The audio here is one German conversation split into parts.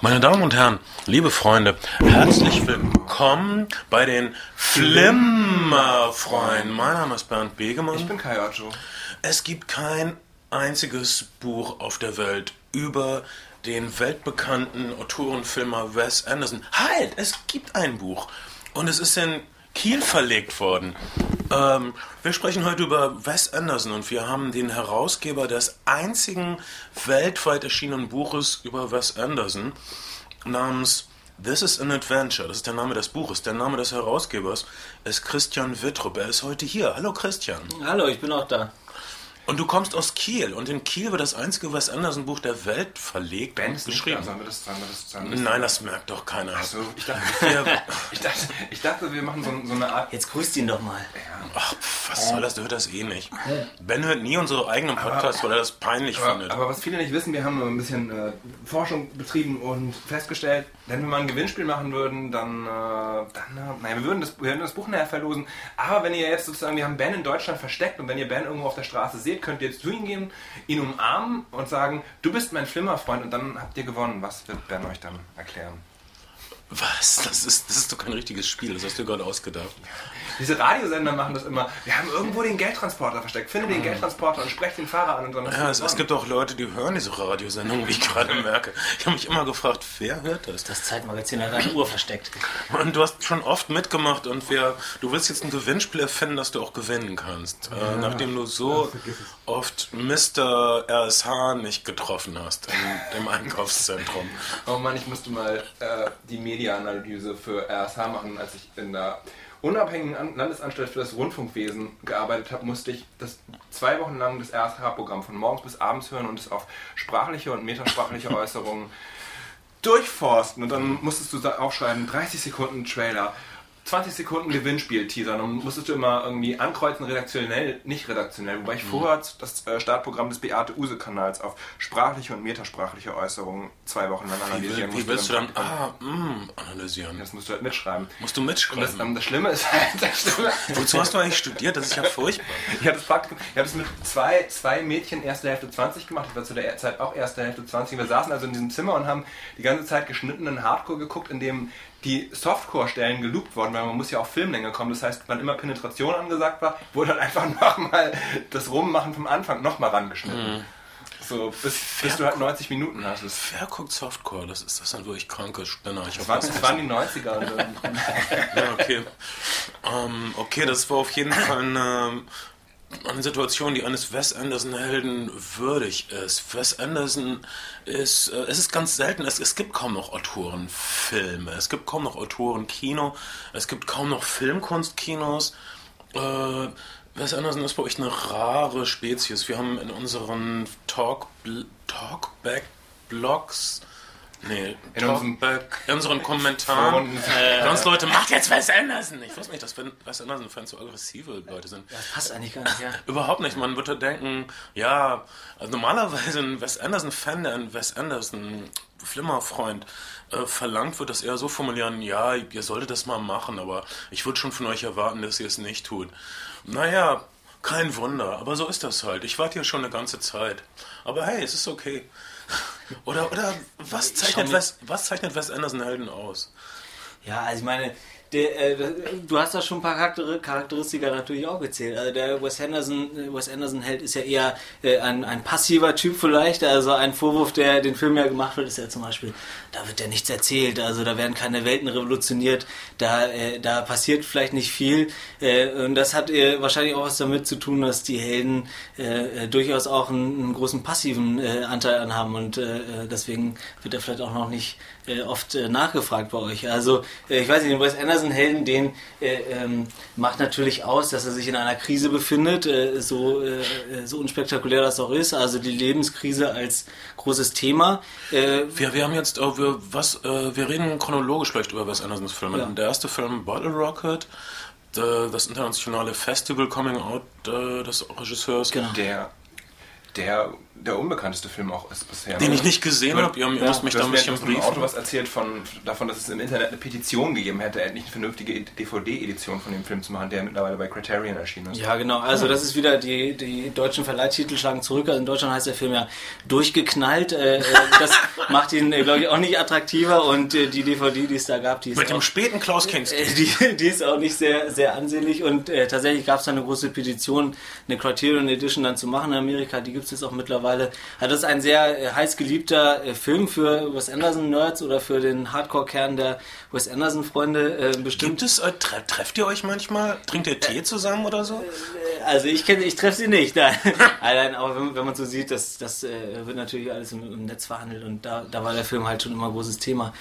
Meine Damen und Herren, liebe Freunde, herzlich willkommen bei den Flimmerfreunden. Mein Name ist Bernd Begemann. Ich bin Kai Otto. Es gibt kein einziges Buch auf der Welt über den weltbekannten Autorenfilmer Wes Anderson. Halt, es gibt ein Buch und es ist in Kiel verlegt worden. Ähm, wir sprechen heute über Wes Anderson und wir haben den Herausgeber des einzigen weltweit erschienenen Buches über Wes Anderson namens This is an Adventure. Das ist der Name des Buches. Der Name des Herausgebers ist Christian Wittrup. Er ist heute hier. Hallo Christian. Hallo, ich bin auch da. Und du kommst aus Kiel und in Kiel wird das einzige Wes Anderson Buch der Welt verlegt Ben und ist nicht geschrieben. wir das, das, das Nein, das merkt doch keiner. Ach so, ich dachte, Wir- ich dachte, ich dachte, wir machen so, so eine Art. Jetzt grüßt ihn doch mal. Ach, pf, was soll das? Der hört das eh nicht. Ben hört nie unsere eigenen Podcasts, weil er das peinlich Aber, findet. aber was viele nicht wissen, wir haben ein bisschen äh, Forschung betrieben und festgestellt, wenn wir mal ein Gewinnspiel machen würden, dann, äh, dann äh, naja, wir würden, das, wir würden das Buch nachher verlosen. Aber wenn ihr jetzt sozusagen, wir haben Ben in Deutschland versteckt und wenn ihr Ben irgendwo auf der Straße seht, könnt ihr jetzt zu ihm gehen, ihn umarmen und sagen, du bist mein Flimmerfreund und dann habt ihr gewonnen. Was wird Ben euch dann erklären? Was? Das ist, das ist doch kein richtiges Spiel. Das hast du gerade ausgedacht. Diese Radiosender machen das immer. Wir haben irgendwo den Geldtransporter versteckt. Finde den Geldtransporter und sprecht den Fahrer an und dann hast du Ja, es, es gibt auch Leute, die hören diese Radiosendung, wie ich gerade merke. Ich habe mich immer gefragt, wer hört das? Das Zeitmagazin hat eine Uhr versteckt. Und du hast schon oft mitgemacht und wir, du willst jetzt ein Gewinnspiel erfinden, das du auch gewinnen kannst. Äh, nachdem du so oft Mr. RSH nicht getroffen hast im, im Einkaufszentrum. Oh Mann, ich musste mal äh, die Mediaanalyse für RSH machen, als ich in der unabhängigen An Landesanstalt für das Rundfunkwesen gearbeitet habe, musste ich das zwei Wochen lang das RSH-Programm von morgens bis abends hören und es auf sprachliche und metasprachliche Äußerungen durchforsten. Und dann musstest du da aufschreiben, 30 Sekunden Trailer, 20 Sekunden Gewinnspiel teasern und musstest du immer irgendwie ankreuzen, redaktionell, nicht redaktionell. Wobei ich vorher das äh, Startprogramm des Beate-Use-Kanals auf sprachliche und metasprachliche Äußerungen zwei Wochen lang analysieren will, wie musste. willst du dann ah, mh, analysieren? Das musst du halt mitschreiben. Musst du Und das, mitschreiben? ähm, das Schlimme ist halt, das Schlimme, Wozu hast du eigentlich studiert? Das ist ja furchtbar. ich habe das Praktikum, ich habe das mit zwei, zwei Mädchen erste Hälfte 20 gemacht. Ich war zu der Zeit auch erste Hälfte 20. Wir saßen also in diesem Zimmer und haben die ganze Zeit geschnittenen Hardcore geguckt, in dem die Softcore-Stellen geloopt wurden, weil man muss ja auf Filmlänge kommen. Das heißt, wann immer Penetration angesagt war, wurde dann einfach nochmal das Rummachen vom Anfang nochmal rangeschnitten. So, bis, bis du halt 90 Minuten hast. Wer guckt Softcore? Das ist das sind wirklich kranke Spinner. Ich das das waren die 90er. Und, ähm, Ja, okay. Ähm, okay, das war auf jeden Fall eine, eine Situation, die eines Wes Anderson-Helden würdig ist. Wes Anderson ist, äh, es ist ganz selten, es, es gibt kaum noch Autorenfilme, es gibt kaum noch Autorenkino, es gibt kaum noch Filmkunstkinos. Äh, Wes Anderson ist bei euch eine rare Spezies. Wir haben in unseren Talk, Talkback-Blogs Nee, In unserem- Talkback, in unseren Kommentaren. Foren. Sonst Leute, macht jetzt Wes Anderson! Ich wusste nicht, dass Wes Anderson-Fans so aggressive Leute sind. Das passt eigentlich gar nicht, ja. Überhaupt nicht. Man würde denken, ja, also normalerweise ein Wes Anderson-Fan, der ein Wes Anderson-Flimmerfreund äh, verlangt, wird das eher so formulieren, ja, ihr solltet das mal machen, aber ich würde schon von euch erwarten, dass ihr es nicht tut. Naja, kein Wunder, aber so ist das halt. Ich warte hier schon eine ganze Zeit. Aber hey, es ist okay. Oder, oder was, zeichnet Wes, was zeichnet Wes Anderson-Helden aus? Ja, also ich meine, der, äh, du hast da schon ein paar Charakter Charakteristika natürlich auch gezählt. Also der Wes Anderson, äh, Wes Anderson Held ist ja eher äh, ein, ein passiver Typ vielleicht. Also ein Vorwurf, der den Film ja gemacht wird, ist ja zum Beispiel, da wird ja nichts erzählt. Also da werden keine Welten revolutioniert. Da, äh, da passiert vielleicht nicht viel. Äh, und das hat äh, wahrscheinlich auch was damit zu tun, dass die Helden durchaus auch einen, einen großen passiven Anteil anhaben. Und deswegen wird er vielleicht auch noch nicht äh, oft äh, nachgefragt bei euch. Also äh, ich weiß nicht, den Wes Anderson-Helden, den äh, ähm, macht natürlich aus, dass er sich in einer Krise befindet, äh, so, so unspektakulär das auch ist. Also die Lebenskrise als großes Thema. Äh, Wir, wir haben jetzt, äh, wir, was, äh, wir reden chronologisch vielleicht über Wes Andersons Filme. Ja. Der erste Film, Bottle Rocket, das internationale Festival Coming Out äh, des Regisseurs. Genau. der, der der unbekannteste Film auch ist bisher. Den ich nicht gesehen habe. Ihr ja, müsst mich du da hast ein mir bisschen im Auto briefen. was erzählt von, davon, dass es im Internet eine Petition gegeben hätte, endlich eine vernünftige DVD-Edition von dem Film zu machen, der mittlerweile bei Criterion erschienen ist. Ja, genau. Also das ist wieder die, die deutschen Verleihtitel schlagen zurück. Also in Deutschland heißt der Film ja durchgeknallt. Äh, äh, das macht ihn, äh, glaube ich, auch nicht attraktiver. Und äh, die DVD, die es da gab, die ist Mit auch, dem späten Klaus Kinski. äh, die, die ist auch nicht sehr, sehr ansehnlich. Und äh, tatsächlich gab es da eine große Petition, eine Criterion Edition dann zu machen in Amerika. Die gibt es jetzt auch mittlerweile. Also das ist ein sehr äh, heiß geliebter äh, Film für Wes Anderson-Nerds oder für den Hardcore-Kern der Wes Anderson-Freunde äh, bestimmt. Gibt es, äh, tre trefft ihr euch manchmal? Trinkt ihr Tee zusammen oder so? Also ich kenne, ich treffe sie nicht. Nein, Nein, aber wenn, wenn man so sieht, das, das äh, wird natürlich alles im, im Netz verhandelt und da, da war der Film halt schon immer ein großes Thema.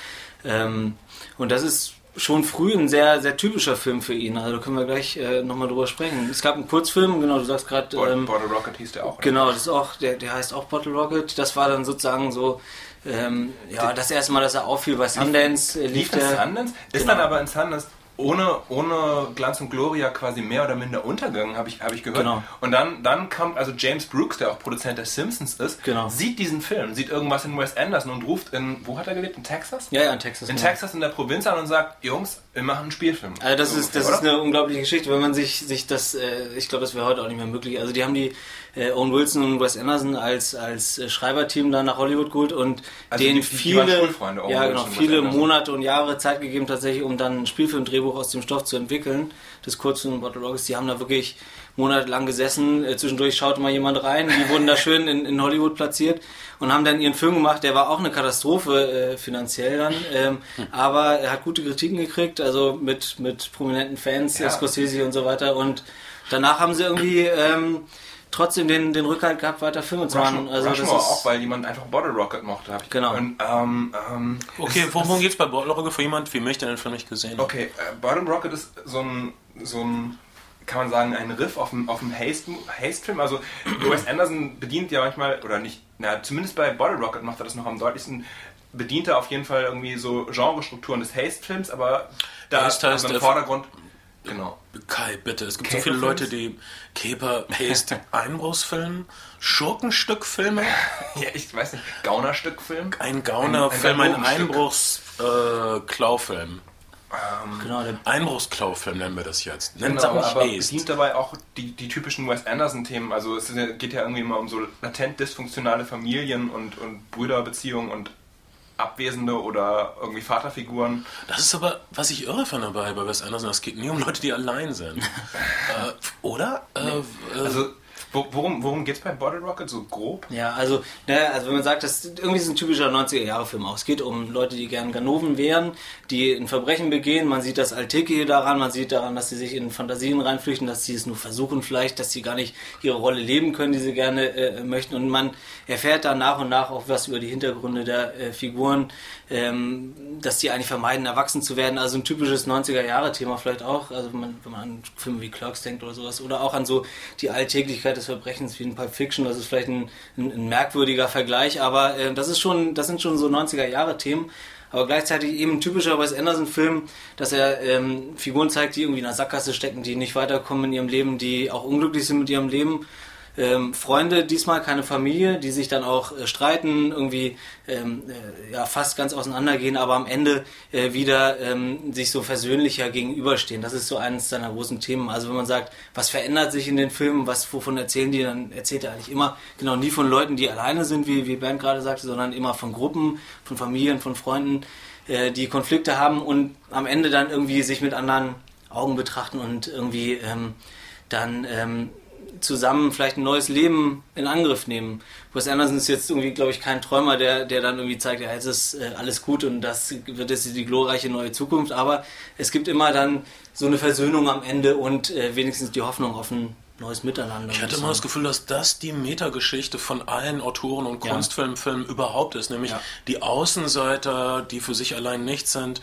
Ähm, und das ist schon früh ein sehr, sehr typischer Film für ihn. Also da können wir gleich äh, nochmal drüber sprechen. Es gab einen Kurzfilm, genau, du sagst gerade, Bottle, ähm, Bottle Rocket hieß der auch. oder? genau, das ist auch, der, der heißt auch Bottle Rocket. Das war dann sozusagen so, ähm, ja, das erste Mal, dass er auffiel bei Sundance. Äh, Lief lief der, Sundance? Ist Genau. dann aber in Sundance ohne, ohne Glanz und Gloria quasi mehr oder minder untergegangen, habe ich, hab ich gehört. Genau. Und dann, dann kommt also James Brooks, der auch Produzent der Simpsons ist, Genau. sieht diesen Film, sieht irgendwas in Wes Anderson und ruft in, wo hat er gelebt? In Texas? ja, ja, in Texas. In genau. Texas in der Provinz an und sagt, Jungs, wir machen einen Spielfilm. Also das ist, das ist eine unglaubliche Geschichte, wenn man sich, sich das, äh, ich glaube, das wäre heute auch nicht mehr möglich. Also die haben die äh, Owen Wilson und Wes Anderson als, als äh, Schreiberteam dann nach Hollywood geholt und Also denen die- die waren viele, ja, genau, viele. Monate und Jahre Zeit gegeben tatsächlich, um dann ein Spielfilmdrehbuch aus dem Stoff zu entwickeln. Das Kurzfilm Bottle Rockets, die haben da wirklich monatelang gesessen. Äh, zwischendurch schaute mal jemand rein. Die wurden da schön in, in Hollywood platziert und haben dann ihren Film gemacht. Der war auch eine Katastrophe äh, finanziell dann, ähm, aber er hat gute Kritiken gekriegt, also mit, mit prominenten Fans, Ja. Scorsese und so weiter. Und danach haben sie irgendwie ähm, trotzdem den, den Rückhalt gehabt, weiter Filme zu machen. Rushmore, Also das Rushmore ist, auch, weil jemand einfach Bottle Rocket mochte. Hab ich Genau. Und, ähm, ähm, Okay, es- worum geht's bei Bottle Rocket für jemand wie mich, der den Film nicht gesehen hat? Okay, äh, Bottle Rocket ist so ein, so ein, kann man sagen, ein Riff auf dem, auf dem Haste- Haste-Film. also Wes Anderson bedient ja manchmal, oder nicht, na, zumindest bei Bottle Rocket macht er das noch am deutlichsten, bedient er auf jeden Fall irgendwie so Genrestrukturen des Haste-Films, aber da heißt also im der- Vordergrund, genau. Kai, bitte. Es gibt so viele Leute, die Caper, Haste, Einbruchsfilm, Schurkenstückfilme, Ja, ich weiß nicht, Gaunerstück-Film. ein Gaunerfilm, Ein- ein, ein Einbruchsklaufilm. Ähm, genau, der, Einbruchsklaufilm nennen wir das jetzt. Nennt Genau, aber Haste. bedient dabei auch die, die typischen Wes Anderson-Themen. Also es geht ja irgendwie immer um so latent dysfunktionale Familien und, und Brüderbeziehungen und abwesende oder irgendwie Vaterfiguren. Das ist aber, was ich irre finde bei, bei Wes Anderson, es geht nie um Leute, die allein sind. äh, oder? Äh, äh, Also worum, worum geht es bei Bottle Rocket so grob? Ja, also, naja, also wenn man sagt, das ist irgendwie ein typischer 90er-Jahre-Film auch. Es geht um Leute, die gern Ganoven wären, die ein Verbrechen begehen. Man sieht das Alltägliche daran, man sieht daran, dass sie sich in Fantasien reinflüchten, dass sie es nur versuchen vielleicht, dass sie gar nicht ihre Rolle leben können, die sie gerne äh, möchten. Und man erfährt dann nach und nach auch was über die Hintergründe der äh, Figuren, ähm, dass die eigentlich vermeiden, erwachsen zu werden. Also ein typisches 90er-Jahre-Thema vielleicht auch. Also wenn man, wenn man an Filme wie Clerks denkt oder sowas. Oder auch an so die Alltäglichkeit des Verbrechens wie in Pulp Fiction. Das ist vielleicht ein, ein, ein merkwürdiger Vergleich, aber äh, das ist schon, das sind schon so 90er-Jahre-Themen. Aber gleichzeitig eben typischer Wes Anderson-Film, dass er ähm, Figuren zeigt, die irgendwie in einer Sackgasse stecken, die nicht weiterkommen in ihrem Leben, die auch unglücklich sind mit ihrem Leben. Ähm, Freunde, diesmal keine Familie, die sich dann auch äh, streiten, irgendwie ähm, äh, ja, fast ganz auseinandergehen, aber am Ende äh, wieder ähm, sich so versöhnlicher gegenüberstehen. Das ist so eines seiner großen Themen. Also wenn man sagt, was verändert sich in den Filmen, was wovon erzählen die, dann erzählt er eigentlich immer genau nie von Leuten, die alleine sind, wie, wie Bernd gerade sagte, sondern immer von Gruppen, von Familien, von Freunden, äh, die Konflikte haben und am Ende dann irgendwie sich mit anderen Augen betrachten und irgendwie ähm, dann ähm, zusammen vielleicht ein neues Leben in Angriff nehmen. Wes Anderson ist jetzt irgendwie, glaube ich, kein Träumer, der, der dann irgendwie zeigt, ja, jetzt ist äh, alles gut und das wird jetzt die glorreiche neue Zukunft, aber es gibt immer dann so eine Versöhnung am Ende und äh, wenigstens die Hoffnung auf ein neues Miteinander. Ich hatte immer das Gefühl, dass das die Metageschichte von allen Autoren und Ja. Kunstfilmfilmen überhaupt ist, nämlich Ja. die Außenseiter, die für sich allein nichts sind,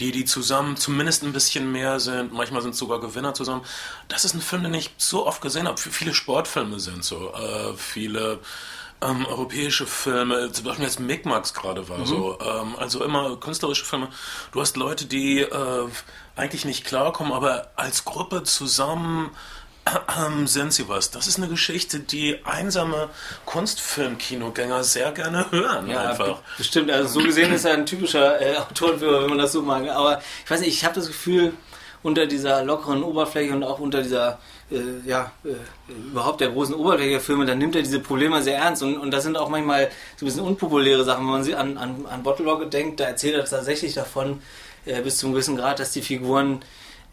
die, die zusammen zumindest ein bisschen mehr sind, manchmal sind sogar Gewinner zusammen. Das ist ein Film, den ich so oft gesehen habe. Viele Sportfilme sind so, äh, viele ähm, europäische Filme, zum Beispiel jetzt Micmacs gerade war so, ähm, also immer künstlerische Filme. Du hast Leute, die äh, eigentlich nicht klarkommen, aber als Gruppe zusammen sind sie was. Das ist eine Geschichte, die einsame Kunstfilmkinogänger sehr gerne hören. Ja, einfach. bestimmt. Also so gesehen ist er ein typischer äh, Autorenführer, wenn man das so mag. Aber ich weiß nicht, ich habe das Gefühl, unter dieser lockeren Oberfläche und auch unter dieser, äh, ja, äh, überhaupt der großen Oberfläche der Filme, dann nimmt er diese Probleme sehr ernst. Und, und das sind auch manchmal so ein bisschen unpopuläre Sachen. Wenn man sie an, an, an Bottle Rocket denkt, da erzählt er tatsächlich davon, äh, bis zu einem gewissen Grad, dass die Figuren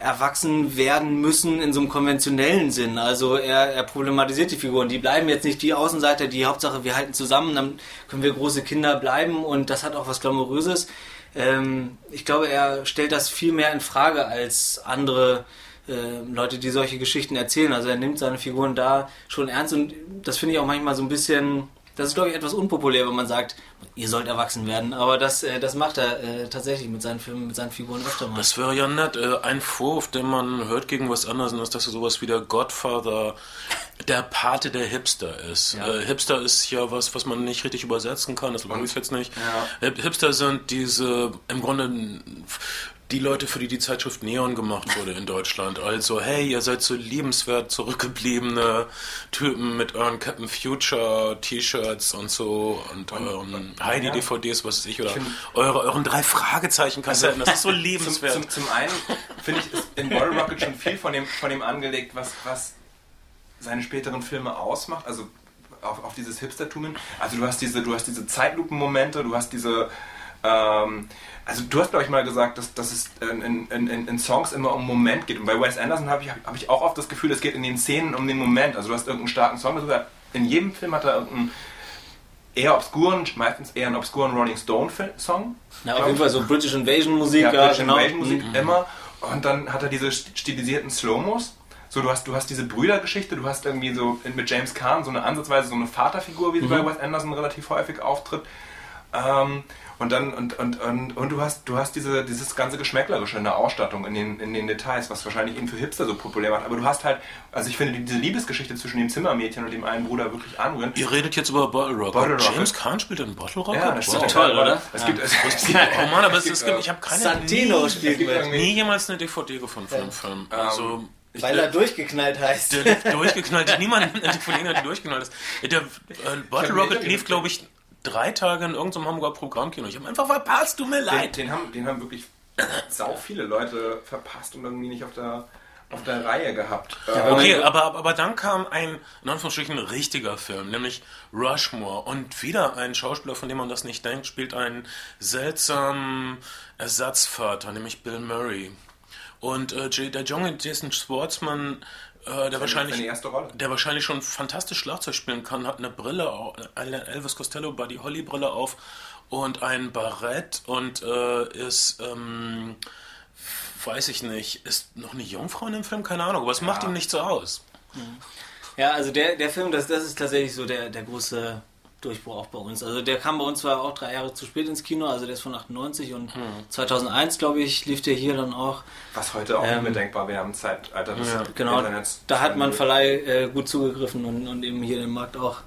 erwachsen werden müssen in so einem konventionellen Sinn. Also er, er problematisiert die Figuren. Die bleiben jetzt nicht die Außenseiter, die Hauptsache wir halten zusammen, dann können wir große Kinder bleiben und das hat auch was Glamouröses. Ähm, ich glaube, er stellt das viel mehr in Frage als andere äh, Leute, die solche Geschichten erzählen. Also er nimmt seine Figuren da schon ernst und das finde ich auch manchmal so ein bisschen das ist, glaube ich, etwas unpopulär, wenn man sagt, ihr sollt erwachsen werden. Aber das, äh, das macht er äh, tatsächlich mit seinen Filmen, mit seinen Figuren öfter mal. Das wäre ja nett. Äh, ein Vorwurf, den man hört gegen was anderes, ist, dass er sowas wie der Godfather der Pate der Hipster ist. Ja. Äh, Hipster ist ja was, was man nicht richtig übersetzen kann. Das weiß ich jetzt nicht. Ja. Hipster sind diese, im Grunde die Leute, für die die Zeitschrift Neon gemacht wurde in Deutschland. Also, hey, ihr seid so liebenswert zurückgebliebene Typen mit euren Captain Future T-Shirts und so und, euren Heidi-DVDs, was weiß ich, oder find- eure, euren drei Fragezeichen-Kassetten. das ist so Zum, liebenswert. zum, zum einen finde ich, ist in Bottle Rocket schon viel von dem, von dem angelegt, was, was seine späteren Filme ausmacht. Also auf, auf dieses Hipstertum hin. Also du hast diese, du hast diese Zeitlupen-Momente, du hast diese. Ähm, also du hast, glaube ich, mal gesagt, dass, dass es in, in, in, Songs immer um Moment geht. Und bei Wes Anderson habe ich, hab ich auch oft das Gefühl, es geht in den Szenen um den Moment. Also du hast irgendeinen starken Song. Also in jedem Film hat er irgendeinen eher obskuren, meistens eher einen obskuren Rolling Stone-Song. Ja, auf jeden Fall so British Invasion Musik, Ja, British genau. Invasion Musik Mhm. immer. Und dann hat er diese st- stilisierten Slow-Mos. So, du hast, du hast diese Brüdergeschichte, du hast irgendwie so mit James Caan so eine ansatzweise so eine Vaterfigur, wie sie bei Wes Anderson relativ häufig auftritt. Ähm, und dann, und, und, und, und du hast, du hast diese, dieses ganze Geschmäcklerische in der Ausstattung, in den, in den Details, was wahrscheinlich ihn für Hipster so populär macht. Aber du hast halt, also ich finde die- diese Liebesgeschichte zwischen dem Zimmermädchen und dem einen Bruder wirklich anrührend. Ihr redet jetzt über Bottle Rocket. Bottle Rocket. James Caan spielt in Bottle Rocket? Ja, das wow. ist toll, oder? Es Ja. gibt, es, es gibt, Oh Mann, aber es, gibt, es gibt, ich habe keine Santino nie, spielt nie jemals eine DVD gefunden von dem Film. Also, ich, Weil er durchgeknallt heißt. der lief durchgeknallt, niemand eine DVD hat, die durchgeknallt ist. Der äh, Bottle Rocket lief, glaube ich, drei Tage in irgendeinem Hamburger Programmkino. Ich habe einfach verpasst, tut mir Den, leid. den, haben, den haben wirklich sau viele Leute verpasst und irgendwie nicht auf der, auf der Reihe gehabt. Äh, Okay, aber, aber dann kam ein, in Anführungsstrichen, richtiger Film, nämlich Rushmore. Und wieder ein Schauspieler, von dem man das nicht denkt, spielt einen seltsamen Ersatzvater, nämlich Bill Murray. Und äh, J- der junge Jason Schwartzman, äh, der wahrscheinlich seine erste Rolle. der wahrscheinlich schon fantastisch Schlagzeug spielen kann, hat eine Brille, eine Elvis Costello Buddy Holly Brille auf und ein Barett und äh, ist, ähm, weiß ich nicht, ist noch eine Jungfrau in dem Film? Keine Ahnung, aber es macht ihm nicht so aus. Ja, also der, der Film, das, das ist tatsächlich so der, der große Durchbruch auch bei uns. Also der kam bei uns zwar auch drei Jahre zu spät ins Kino, also der ist von 98 und 2001, glaube ich, lief der hier dann auch. Was heute auch Ähm, nicht mehr denkbar wäre im Zeitalter des Genau, Internets. da hat man Verleih äh, gut zugegriffen und, und eben hier den Markt auch,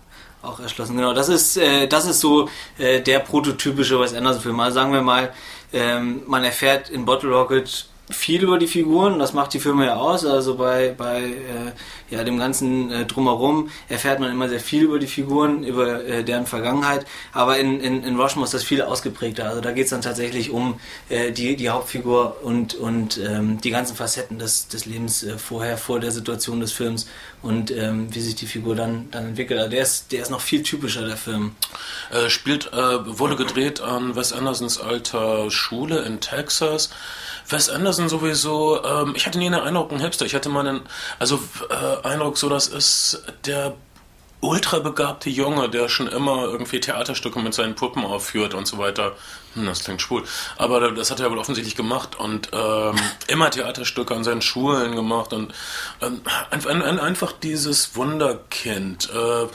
auch erschlossen. Genau, das ist, äh, das ist so äh, der prototypische Wes Anderson-Film. Also sagen wir mal, ähm, man erfährt in Bottle Rocket viel über die Figuren, das macht die Filme ja aus. Also bei, bei äh, ja, dem ganzen äh, Drumherum erfährt man immer sehr viel über die Figuren, über äh, deren Vergangenheit. Aber in, in, in Rushmore ist das viel ausgeprägter. Also da geht es dann tatsächlich um äh, die, die Hauptfigur und, und ähm, die ganzen Facetten des, des Lebens äh, vorher, vor der Situation des Films und ähm, wie sich die Figur dann, dann entwickelt. Also der ist, der ist noch viel typischer, der Film. Äh, spielt, wurde gedreht an Wes Andersons alter Schule in Texas. Wes Anderson sowieso, ähm, ich hatte nie einen Eindruck, ein Hipster. Ich hatte mal einen, also äh, Eindruck, so das ist der ultra begabte Junge, der schon immer irgendwie Theaterstücke mit seinen Puppen aufführt und so weiter. Hm, das klingt schwul. Aber das hat er wohl offensichtlich gemacht und ähm, immer Theaterstücke an seinen Schulen gemacht und ähm, ein, ein, einfach dieses Wunderkind, äh,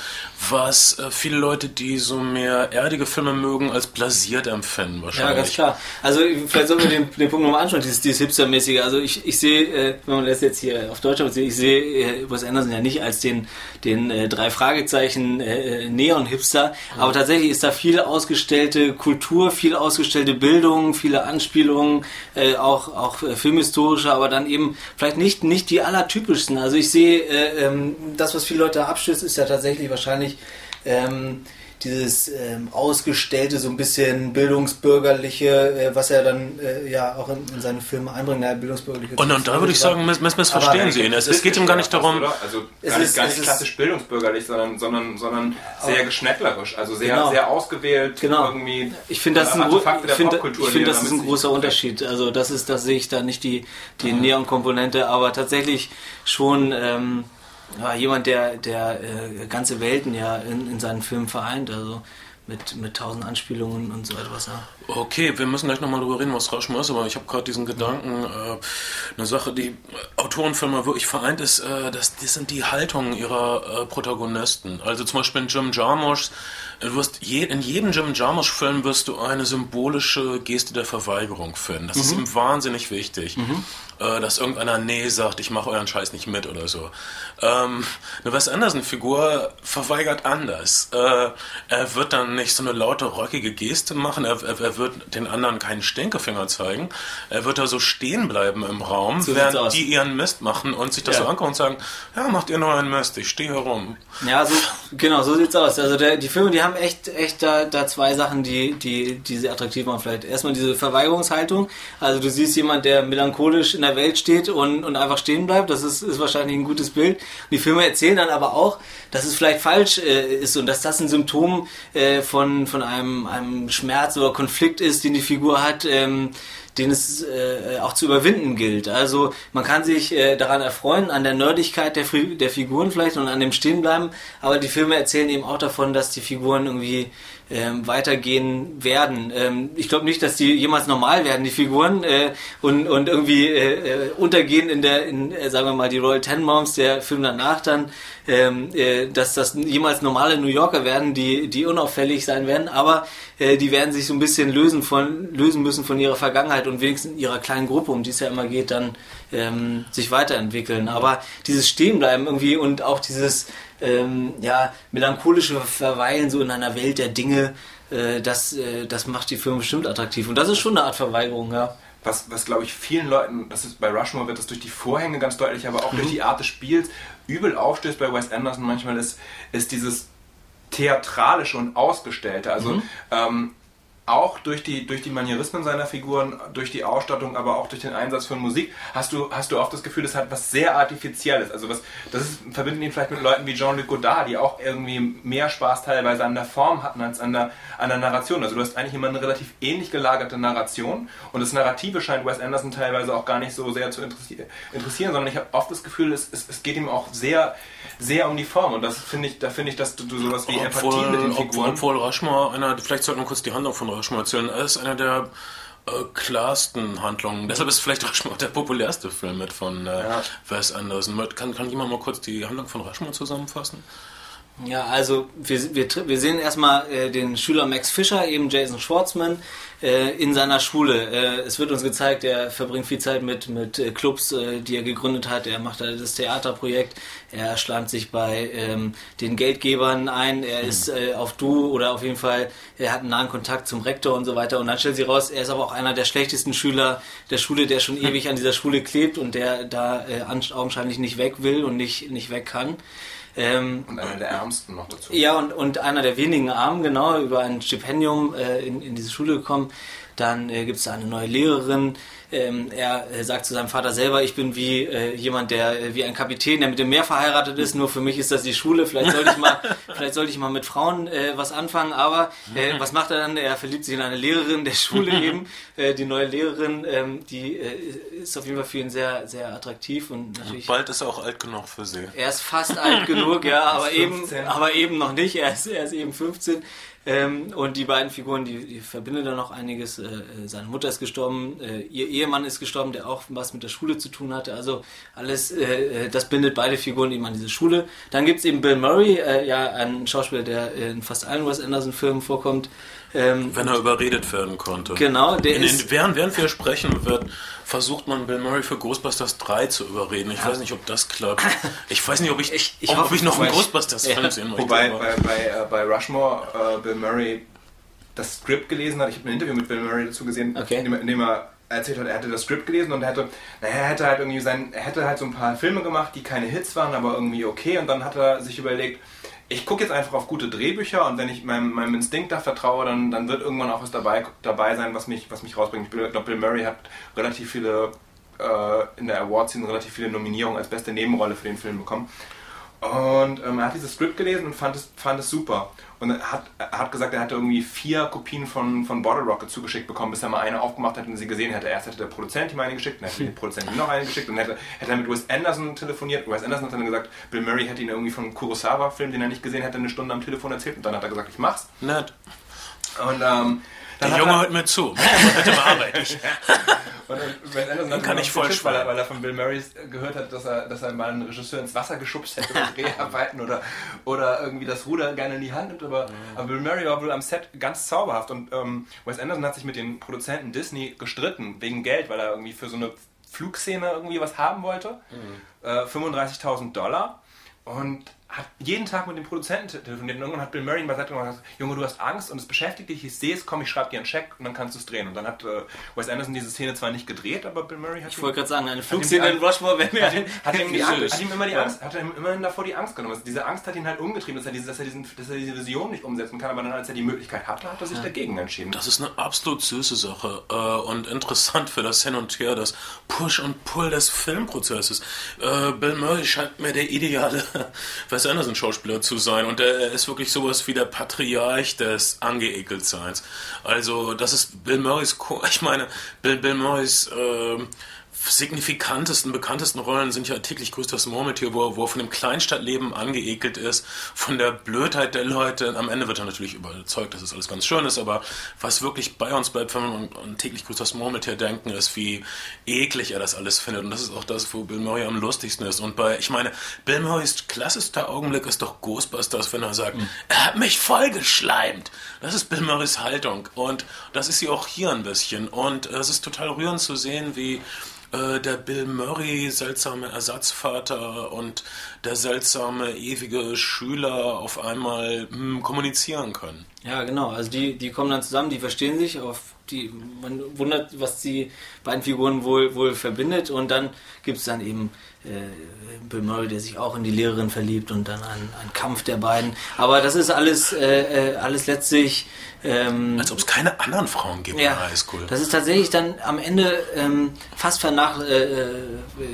was äh, viele Leute, die so mehr erdige Filme mögen, als blasiert empfinden Ja, wahrscheinlich. ganz klar. Also vielleicht sollen wir den, den Punkt nochmal anschauen, dieses, dieses Hipster-mäßige. Also ich, ich sehe, äh, wenn man das jetzt hier auf Deutsch sieht, ich sehe äh, Wes Anderson ja nicht als den, den äh, drei Fragezeichen äh, Neon-Hipster, aber tatsächlich ist da viel ausgestellte Kultur, viel ausgestellte Bildung, viele Anspielungen, äh, auch, auch äh, filmhistorische, aber dann eben vielleicht nicht, nicht die allertypischsten. Also ich sehe, äh, ähm, das, was viele Leute abstößt, ist ja tatsächlich wahrscheinlich ähm, dieses ähm, ausgestellte, so ein bisschen bildungsbürgerliche, äh, was er dann äh, ja auch in, in, seine Filme einbringt, naja, bildungsbürgerliche. Und, und da würde ich sagen, miss, miss, missverstehen Sie ihn. Es, es geht ihm gar nicht darum. Oder? Also gar nicht, ist, gar nicht klassisch bildungsbürgerlich, sondern, sondern, sondern sehr geschnettlerisch, also sehr, genau. sehr ausgewählt. Genau. Irgendwie ich finde, das, ist ein, ich find, ich find, das ist ein großer Unterschied. Also das ist, das sehe ich da nicht die, die mhm. Neon-Komponente, aber tatsächlich schon. Ähm, ja, jemand, der, der äh, ganze Welten ja in, in seinen Filmen vereint, also mit, mit tausend Anspielungen und so etwas. Ja. Okay, wir müssen gleich nochmal drüber reden, was Rauschmer ist, aber ich habe gerade diesen Gedanken, äh, eine Sache, die Autorenfilme wirklich vereint ist, äh, das, das sind die Haltungen ihrer äh, Protagonisten. Also zum Beispiel in Jim Jarmusch, du wirst je, in jedem Jim Jarmusch-Film wirst du eine symbolische Geste der Verweigerung finden. Das mhm. ist ihm wahnsinnig wichtig. Mhm äh, dass irgendeiner Nee sagt, ich mache euren Scheiß nicht mit oder so. Ähm, eine Wes Anderson-Figur verweigert anders. Äh, er wird dann nicht so eine laute, rockige Geste machen, er, er, er, wird den anderen keinen Stinkefinger zeigen. Er wird da so stehen bleiben im Raum, so während die ihren Mist machen und sich das ja. so angucken und sagen, ja, macht ihr nur einen Mist, ich stehe hier rum. Ja, so, genau, so sieht's aus. Also der, die Filme, die haben echt, echt da, da zwei Sachen, die, die, die sehr attraktiv machen. Vielleicht erstmal diese Verweigerungshaltung. Also du siehst jemand, der melancholisch in der der Welt steht und, und einfach stehen bleibt. Das ist, ist wahrscheinlich ein gutes Bild. Die Filme erzählen dann aber auch, dass es vielleicht falsch äh, ist und dass das ein Symptom äh, von, von einem, einem Schmerz oder Konflikt ist, den die Figur hat. Ähm, den es äh, auch zu überwinden gilt. Also man kann sich äh, daran erfreuen, an der Nerdigkeit der, der Figuren vielleicht und an dem Stehenbleiben, aber die Filme erzählen eben auch davon, dass die Figuren irgendwie ähm, weitergehen werden. Ähm, ich glaube nicht, dass die jemals normal werden, die Figuren, äh, und, und irgendwie äh, äh, untergehen in der, in, äh, sagen wir mal, die Royal Tenenbaums, der Film danach dann, ähm, äh, dass das jemals normale New Yorker werden, die, die unauffällig sein werden, aber äh, die werden sich so ein bisschen lösen, von, lösen müssen von ihrer Vergangenheit und wenigstens in ihrer kleinen Gruppe, um die es ja immer geht, dann ähm, sich weiterentwickeln. Aber dieses Stehenbleiben irgendwie und auch dieses ähm, ja, melancholische Verweilen so in einer Welt der Dinge, äh, das, äh, das macht die Firma bestimmt attraktiv. Und das ist schon eine Art Verweigerung, ja. Was, was glaube ich vielen Leuten, das ist bei Rushmore wird das durch die Vorhänge ganz deutlich, aber auch mhm. durch die Art des Spiels übel aufstößt bei Wes Anderson manchmal ist, ist dieses theatralische und ausgestellte. Also mhm. ähm, auch durch die, durch die Manierismen seiner Figuren, durch die Ausstattung, aber auch durch den Einsatz von Musik, hast du, hast du oft das Gefühl, es hat was sehr Artifizielles. Also was, das ist, verbinden ihn vielleicht mit Leuten wie Jean-Luc Godard, die auch irgendwie mehr Spaß teilweise an der Form hatten als an der, an der Narration. Also du hast eigentlich immer eine relativ ähnlich gelagerte Narration und das Narrative scheint Wes Anderson teilweise auch gar nicht so sehr zu interessieren, sondern ich habe oft das Gefühl, es, es, es geht ihm auch sehr sehr um die Form und das finde ich, da finde ich, dass du, du sowas wie obwohl, Empathie mit den Figuren. Obwohl Rushmore, einer, vielleicht sollten wir kurz die Handlung von Rushmore erzählen, er ist einer der äh, klarsten Handlungen. Deshalb ist vielleicht Rushmore der populärste Film mit von äh, ja. Wes Anderson. Kann, kann jemand mal kurz die Handlung von Rushmore zusammenfassen? Ja, also wir, wir, wir sehen erstmal äh, den Schüler Max Fischer, eben Jason Schwartzman, äh, in seiner Schule. Äh, es wird uns gezeigt, er verbringt viel Zeit mit, mit äh, Clubs, äh, die er gegründet hat. Er macht das Theaterprojekt, er schleimt sich bei ähm, den Geldgebern ein, er ist äh, auf Du oder auf jeden Fall, er hat einen nahen Kontakt zum Rektor und so weiter. Und dann stellt sie raus, er ist aber auch einer der schlechtesten Schüler der Schule, der schon ewig an dieser Schule klebt und der da augenscheinlich nicht weg will und nicht, nicht weg kann. Ähm, und einer der Ärmsten noch dazu. Ja, und, und einer der wenigen Armen, genau, über ein Stipendium äh, in, in diese Schule gekommen. Dann äh, gibt es eine neue Lehrerin. Ähm, er äh, sagt zu seinem Vater selber, ich bin wie äh, jemand, der äh, wie ein Kapitän, der mit dem Meer verheiratet ist. Nur für mich ist das die Schule. Vielleicht sollte ich mal, vielleicht sollte ich mal mit Frauen äh, was anfangen. Aber was macht er dann? Er verliebt sich in eine Lehrerin der Schule eben. Die neue Lehrerin, ähm, die ist auf jeden Fall für ihn sehr, sehr attraktiv und natürlich. Bald ist er auch alt genug für sie. Er ist fast alt genug, ja, aber eben, aber eben noch nicht. Er ist, er ist eben 15. Ähm, und die beiden Figuren, die, die verbinden da noch einiges. Äh, äh, seine Mutter ist gestorben, äh, ihr Ehemann ist gestorben, der auch was mit der Schule zu tun hatte. Also alles, äh, äh das bindet beide Figuren eben an diese Schule. Dann gibt es eben Bill Murray, äh, ja, ein Schauspieler, der in fast allen Wes Anderson-Filmen vorkommt. Ähm, Wenn er überredet werden konnte. Genau, der in ist. Den, während, während wir sprechen, wird, versucht man Bill Murray für Ghostbusters 3 zu überreden. Ich ja. weiß nicht, ob das klappt. Ich weiß nicht, ob ich, ich, ich ob, hoffe, ich noch einen Ghostbusters-Film ja. sehen möchte. Wobei bei, bei, äh, bei Rushmore äh, Bill Murray das Skript gelesen hat. Ich habe ein Interview mit Bill Murray dazu gesehen, Okay. in, dem, in dem er erzählt hat, er hätte das Skript gelesen und er hätte, naja, er hätte halt irgendwie sein, er hätte halt so ein paar Filme gemacht, die keine Hits waren, aber irgendwie okay. Und dann hat er sich überlegt, ich gucke jetzt einfach auf gute Drehbücher und wenn ich meinem, meinem Instinkt da vertraue, dann, dann wird irgendwann auch was dabei, dabei sein, was mich, was mich rausbringt. Ich glaube, Bill Murray hat relativ viele, äh, in der Award-Season relativ viele Nominierungen als beste Nebenrolle für den Film bekommen. Und ähm, er hat dieses Skript gelesen und fand es, fand es super. Und er hat, er hat gesagt, er hatte irgendwie vier Kopien von, von Bottle Rocket zugeschickt bekommen, bis er mal eine aufgemacht hat und sie gesehen hätte. Erst hätte der Produzent ihm eine geschickt, dann hätte der Produzent ihm noch eine geschickt und hätte, hätte er mit Wes Anderson telefoniert. Wes Anderson hat dann gesagt, Bill Murray hätte ihn irgendwie von einem Kurosawa-Film, den er nicht gesehen hätte, eine Stunde am Telefon erzählt. Und dann hat er gesagt, ich mach's. Nett. Und ähm, dann Der Junge hört mir zu. Bitte bearbeite ich. Und dann Wes Anderson hat kann ich voll weil er, weil er von Bill Murray gehört hat, dass er, dass er mal einen Regisseur ins Wasser geschubst hätte bei Dreharbeiten oder, oder irgendwie das Ruder gerne in die Hand nimmt. Aber, aber Bill Murray war wohl am Set ganz zauberhaft. Und ähm, Wes Anderson hat sich mit den Produzenten Disney gestritten wegen Geld, weil er irgendwie für so eine Flugszene irgendwie was haben wollte. Äh, 35.000 Dollar. Und hat jeden Tag mit dem Produzenten te- telefoniert und irgendwann hat Bill Murray ihn beiseite genommen und gesagt, Junge, du hast Angst und es beschäftigt dich, ich sehe es, komm, ich schreibe dir einen Scheck und dann kannst du es drehen. Und dann hat äh, Wes Anderson diese Szene zwar nicht gedreht, aber Bill Murray hat Ich wollte gerade sagen, eine Flugszene in Rushmore wäre mir hat ihm, hat ihm, die Angst, hat ihm immer die Ja. Angst, hat ihm immerhin davor die Angst genommen. Also diese Angst hat ihn halt umgetrieben, dass er, diese, dass, er diesen, dass er diese Vision nicht umsetzen kann, aber dann, als er die Möglichkeit hatte, hat er sich dagegen entschieden. Das ist eine absolut süße Sache äh, und interessant für das Hin und Her, das Push und Pull des Filmprozesses. Äh, Bill Murray scheint mir der ideale Wes Anderson Schauspieler zu sein und er ist wirklich sowas wie der Patriarch des Angeekeltseins. Also das ist Bill Murrays, ich meine, Bill, Bill Murrays äh, signifikantesten, bekanntesten Rollen sind ja täglich grüßt das Murmeltier, wo, er- wo er von dem Kleinstadtleben angeekelt ist, von der Blödheit der Leute. Am Ende wird er natürlich überzeugt, dass es alles ganz schön ist, aber was wirklich bei uns bleibt, wenn wir an, täglich grüßt das Murmeltier denken, ist, wie eklig er das alles findet. Und das ist auch das, wo Bill Murray am lustigsten ist. Und bei, ich meine, Bill Murrays klassischster Augenblick ist doch Ghostbusters, wenn er sagt, er hat mich vollgeschleimt. Das ist Bill Murrays Haltung. Und das ist sie auch hier ein bisschen. Und es ist total rührend zu sehen, wie äh, der Bill Murray seltsame Ersatzvater und der seltsame ewige Schüler auf einmal hm, kommunizieren können. Ja, genau. Also die, die kommen dann zusammen, die verstehen sich auf die, man wundert, was die beiden Figuren wohl, wohl verbindet und dann gibt es dann eben äh, Bill Murray, der sich auch in die Lehrerin verliebt und dann ein, ein Kampf der beiden. Aber das ist alles, äh, äh, alles letztlich ähm, Als ob es keine anderen Frauen gibt in ja, der Highschool. das ist tatsächlich dann am Ende ähm, fast vernach, äh, äh,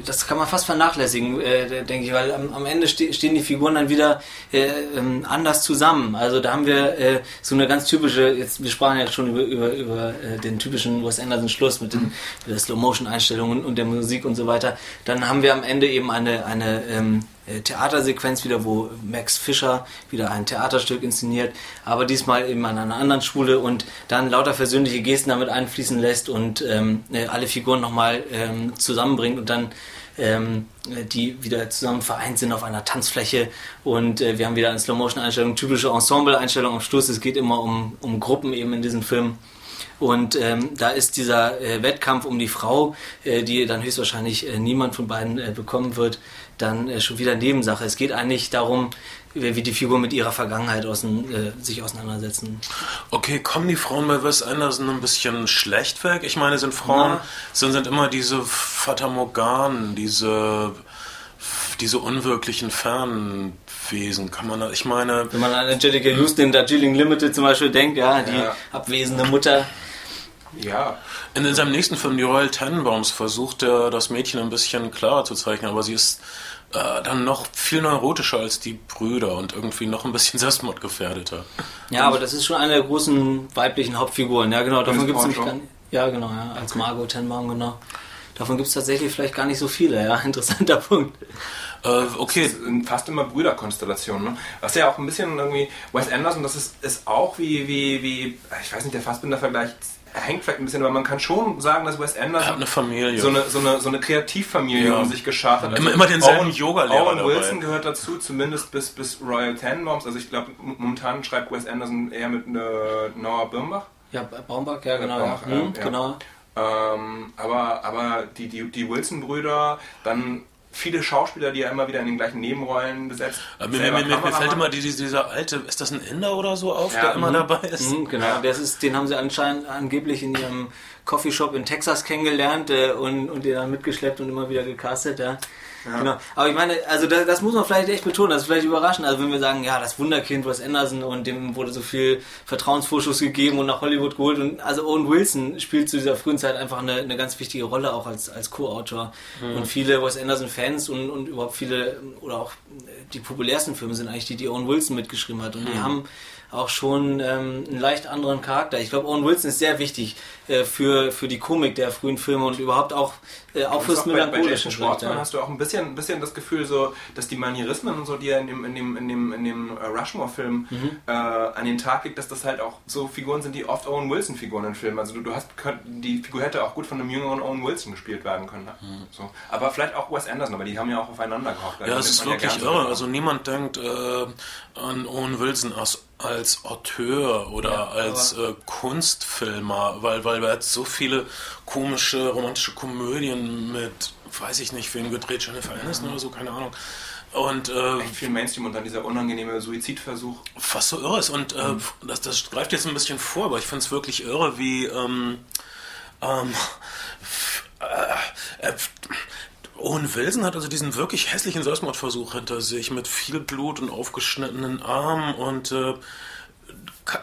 das kann man fast vernachlässigen, äh, denke ich, weil am, am Ende ste stehen die Figuren dann wieder äh, ähm, anders zusammen. Also da haben wir äh, so eine ganz typische, jetzt wir sprachen ja schon über, über, über äh, den typischen Wes Anderson Schluss mit, den, mit der Slow-Motion-Einstellung und der Musik und so weiter. Dann haben wir am Ende eben eine, eine ähm, äh, Theatersequenz wieder, wo Max Fischer wieder ein Theaterstück inszeniert, aber diesmal eben an einer anderen Schule und dann lauter persönliche Gesten damit einfließen lässt und ähm, äh, alle Figuren nochmal ähm, zusammenbringt und dann ähm, die wieder zusammen vereint sind auf einer Tanzfläche und äh, wir haben wieder eine Slow-Motion-Einstellung, typische Ensemble-Einstellung am Schluss. Es geht immer um, um Gruppen eben in diesem Film. Und ähm, da ist dieser äh, Wettkampf um die Frau, äh, die dann höchstwahrscheinlich äh, niemand von beiden äh, bekommen wird, dann äh, schon wieder Nebensache. Es geht eigentlich darum, wie die Figur mit ihrer Vergangenheit außen, äh, sich auseinandersetzen. Okay, kommen die Frauen bei Wes Anderson ein bisschen schlecht weg? Ich meine, sind Frauen, sind, sind immer diese Fata Morganen, diese, diese unwirklichen Fernwesen. Kann man ich meine, Wenn man an Angelica Houston in Darjeeling Limited zum Beispiel denkt, ja, die Ja. abwesende Mutter. Ja, in, in seinem nächsten Film, Die Royal Tenenbaums, versucht er das Mädchen ein bisschen klarer zu zeichnen, aber sie ist äh, dann noch viel neurotischer als die Brüder und irgendwie noch ein bisschen selbstmordgefährdeter. Ja, aber das ist schon eine der großen weiblichen Hauptfiguren. Ja, genau, davon gibt es nämlich gar nicht. Ja, genau, ja, als Margot Tenbaum, genau. Davon gibt es tatsächlich vielleicht gar nicht so viele, ja, interessanter Punkt. Äh, okay, fast immer Brüderkonstellationen. Ne? Was ja auch ein bisschen irgendwie Wes Anderson, das ist, ist auch wie, wie, wie, ich weiß nicht, der Fassbinder-Vergleich hängt vielleicht ein bisschen, aber man kann schon sagen, dass Wes er Anderson eine Familie. so eine, so eine, so eine Kreativfamilie Ja. um sich geschart hat. Immer- immer denselben Owen- Yogalehrer Owen dabei. Wilson gehört dazu, zumindest bis, bis Royal Tenenbaums. Also ich glaube, momentan schreibt Wes Anderson eher mit äh, Noah Birnbach. Ja, Baumbach, ja, genau. Baumbach, ja. Hm, ja. genau. Ähm, aber aber die, die, die Wilson-Brüder, dann viele Schauspieler, die er immer wieder in den gleichen Nebenrollen besetzt. Äh, Mir, mir, mir, mir fällt immer die, die- dieser alte, ist das ein Inder oder so auf, Ja, der immer mhm. dabei ist? Mhm, genau, Ja. das ist, den haben sie anscheinend angeblich in ihrem Coffeeshop in Texas kennengelernt äh, und, und den dann mitgeschleppt und immer wieder gecastet, ja. Genau. Aber ich meine, also das, das muss man vielleicht echt betonen, das ist vielleicht überraschend. Also wenn wir sagen, ja, das Wunderkind Wes Anderson und dem wurde so viel Vertrauensvorschuss gegeben und nach Hollywood geholt und also Owen Wilson spielt zu dieser frühen Zeit einfach eine, eine ganz wichtige Rolle auch als, als Co-Autor. Und viele Wes Anderson Fans und, und überhaupt viele oder auch die populärsten Filme sind eigentlich die, die Owen Wilson mitgeschrieben hat. Und die haben auch schon ähm, einen leicht anderen Charakter. Ich glaube, Owen Wilson ist sehr wichtig äh, für, für die Komik der frühen Filme und überhaupt auch, äh, auch fürs Melancholische. Jason vielleicht, Schwartzman ja. hast du auch ein bisschen, ein bisschen das Gefühl, so, dass die Manierismen und so, die er in dem, in dem, in dem, in dem äh, Rushmore-Film Mhm. äh, an den Tag legt, dass das halt auch so Figuren sind, die oft Owen Wilson-Figuren in Filmen. Also du, du hast könnt, die Figur hätte auch gut von einem jüngeren Owen Wilson gespielt werden können. Ne? So. Aber vielleicht auch Wes Anderson, aber die haben ja auch aufeinander gehockt. Also Ja, es ist wirklich so. irre. Also niemand denkt äh, an Owen Wilson als, als Auteur oder Ja, als äh, Kunstfilmer, weil, weil er hat so viele komische romantische Komödien mit, weiß ich nicht, wem gedreht, Jennifer Aniston oder so, keine Ahnung. Und äh, Echt viel Mainstream und dann dieser unangenehme Suizidversuch. was so irre ist. Und äh, das, das greift jetzt ein bisschen vor, aber ich finde es wirklich irre, wie ähm, ähm, äh, äh, Owen Wilson hat also diesen wirklich hässlichen Selbstmordversuch hinter sich mit viel Blut und aufgeschnittenen Armen und äh,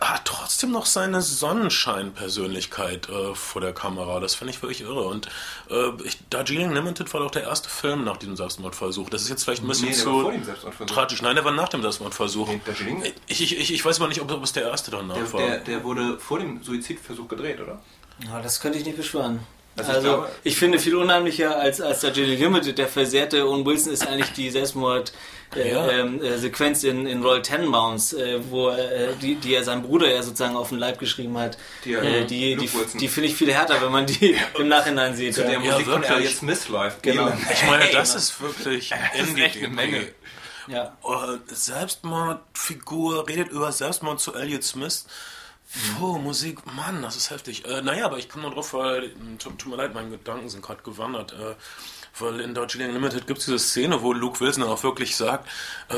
hat trotzdem noch seine Sonnenschein-Persönlichkeit äh, vor der Kamera. Das finde ich wirklich irre. Und äh, ich, Darjeeling Limited war doch der erste Film nach diesem Selbstmordversuch. Das ist jetzt vielleicht ein bisschen Nee, zu war vor dem Selbstmordversuch. tragisch. Nein, der war nach dem Selbstmordversuch. Nee, Darjeeling? Ich, ich, ich, ich weiß aber nicht, ob, ob es der erste danach Der, war. der, der wurde vor dem Suizidversuch gedreht, oder? Ja, das könnte ich nicht beschwören. Also Also, ich ich, glaube- finde viel unheimlicher als, als der Jelly Limited, der versehrte Owen Wilson ist eigentlich die Selbstmord äh, Ja. ähm, äh, Sequenz in, in Royal Tenenbaums, äh, wo äh, die, die er seinem Bruder ja sozusagen auf den Leib geschrieben hat. Die, äh, die die, die finde ich viel härter, wenn man die im Nachhinein sieht. Zu der Ja. Musik von wirklich. Elliot Smith läuft. Genau. Elend. ich meine, das ist wirklich Das ist echt eine Menge. Ja. Äh, Selbstmordfigur redet über Selbstmord zu Elliot Smith. Puh, Musik, Mann, das ist heftig. Äh, naja, aber ich komme nur drauf, weil, mh, tut, tut mir leid, meine Gedanken sind gerade gewandert. Äh, weil in Darjeeling Limited gibt es diese Szene, wo Luke Wilson auch wirklich sagt, äh,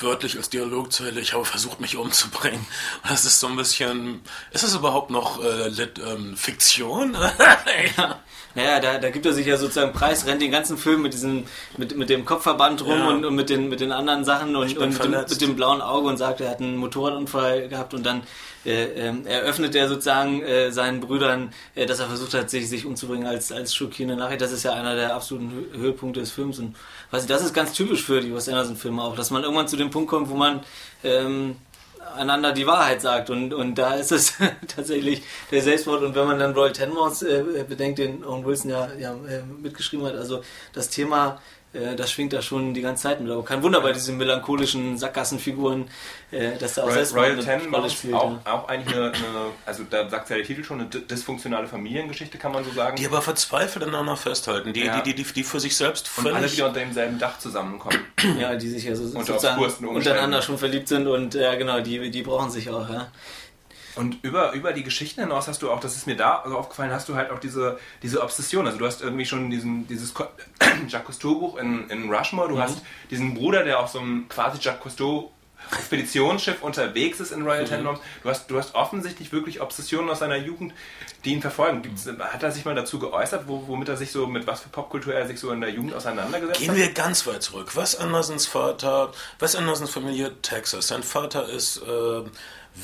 wörtlich als Dialogzeile, ich habe versucht, mich umzubringen. Das ist so ein bisschen, ist das überhaupt noch äh, Lit, ähm, Fiktion? Naja, da, da gibt er sich ja sozusagen preis, rennt den ganzen Film mit diesem, mit, mit dem Kopfverband rum Ja. und, und mit, den, mit den anderen Sachen und, und mit, dem, mit dem blauen Auge und sagt, er hat einen Motorradunfall gehabt und dann äh, ähm, eröffnet er sozusagen äh, seinen Brüdern, äh, dass er versucht hat, sich, sich umzubringen als, als schockierende Nachricht. Das ist ja einer der absoluten Hö- Höhepunkte des Films und weiß ich, das ist ganz typisch für die Wes Anderson-Filme auch, dass man irgendwann zu dem Punkt kommt, wo man ähm, einander die Wahrheit sagt. Und, und da ist es tatsächlich der Selbstmord. Und wenn man dann Royal Tenenbaums äh, bedenkt, den Owen Wilson ja, ja äh, mitgeschrieben hat, also das Thema, äh, das schwingt da schon die ganze Zeit mit, aber kein Wunder bei diesen melancholischen Sackgassenfiguren, äh, dass da auch Royal, Selbstmord Royal Tenenbaums Rolle spielt. auch, ja. auch eigentlich eine, eine, also da sagt ja der Titel schon, eine dysfunktionale Familiengeschichte, kann man so sagen. Die aber verzweifelt aneinander festhalten, die, Ja. die, die, die, die für sich selbst und alle völlig wieder unter demselben Dach zusammenkommen. ja, die sich ja so, sozusagen untereinander schon verliebt sind und ja genau, die, die brauchen sich auch, ja. Und über, über die Geschichten hinaus hast du auch, das ist mir da also aufgefallen, hast du halt auch diese, diese Obsession. Also du hast irgendwie schon diesen, dieses Jacques Cousteau-Buch in, in Rushmore, du hast diesen Bruder, der auf so einem quasi Jacques Cousteau Expeditionsschiff unterwegs ist in Royal Tenenbaums. Du hast, du hast offensichtlich wirklich Obsessionen aus seiner Jugend, die ihn verfolgen. Gibt's, hat er sich mal dazu geäußert, wo, womit er sich so, mit was für Popkultur er sich so in der Jugend auseinandergesetzt Gehen hat? wir ganz weit zurück. Wes Andersons Vater, Wes Andersons Familie Texas. Sein Vater ist äh,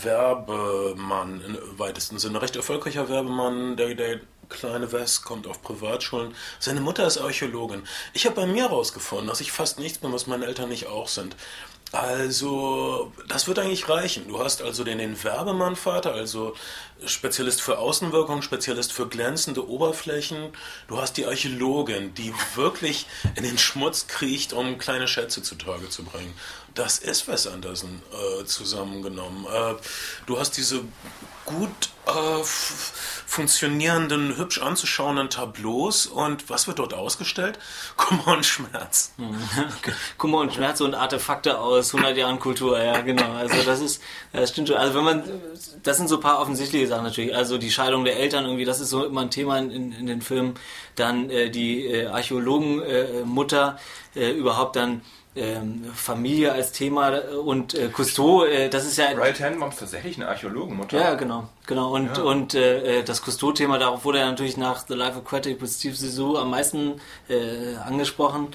Werbemann im weitesten Sinne. Recht erfolgreicher Werbemann. Der, der kleine Wes kommt auf Privatschulen. Seine Mutter ist Archäologin. Ich habe bei mir herausgefunden, dass ich fast nichts bin, was meine Eltern nicht auch sind. Also, das wird eigentlich reichen. Du hast also den, den Werbemann-Vater, also Spezialist für Außenwirkung, Spezialist für glänzende Oberflächen. Du hast die Archäologin, die wirklich in den Schmutz kriecht, um kleine Schätze zutage zu bringen. Das ist Wes Anderson äh, zusammengenommen. Äh, du hast diese gut äh, funktionierenden, hübsch anzuschauenden Tableaus und was wird dort ausgestellt? Kummer und Schmerz. Kummer und Schmerz und Artefakte aus 100 Jahren Kultur, ja genau. Also das ist, das stimmt schon. Also wenn man, das sind so ein paar offensichtliche Sachen natürlich. Also die Scheidung der Eltern irgendwie, das ist so immer ein Thema in, in, den Filmen. Dann äh, die äh, Archäologenmutter, äh, überhaupt dann ähm, Familie als Thema und äh, Cousteau, äh, das ist ja... Right Tannenbaum ist tatsächlich eine Archäologenmutter. Ja, genau. genau. Und, ja. und äh, das Cousteau-Thema, darauf wurde ja natürlich nach The Life Aquatic mit Steve Zissou am meisten äh, angesprochen.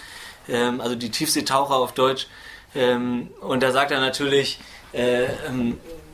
Ähm, also die Tiefseetaucher auf Deutsch. Ähm, und da sagt er natürlich...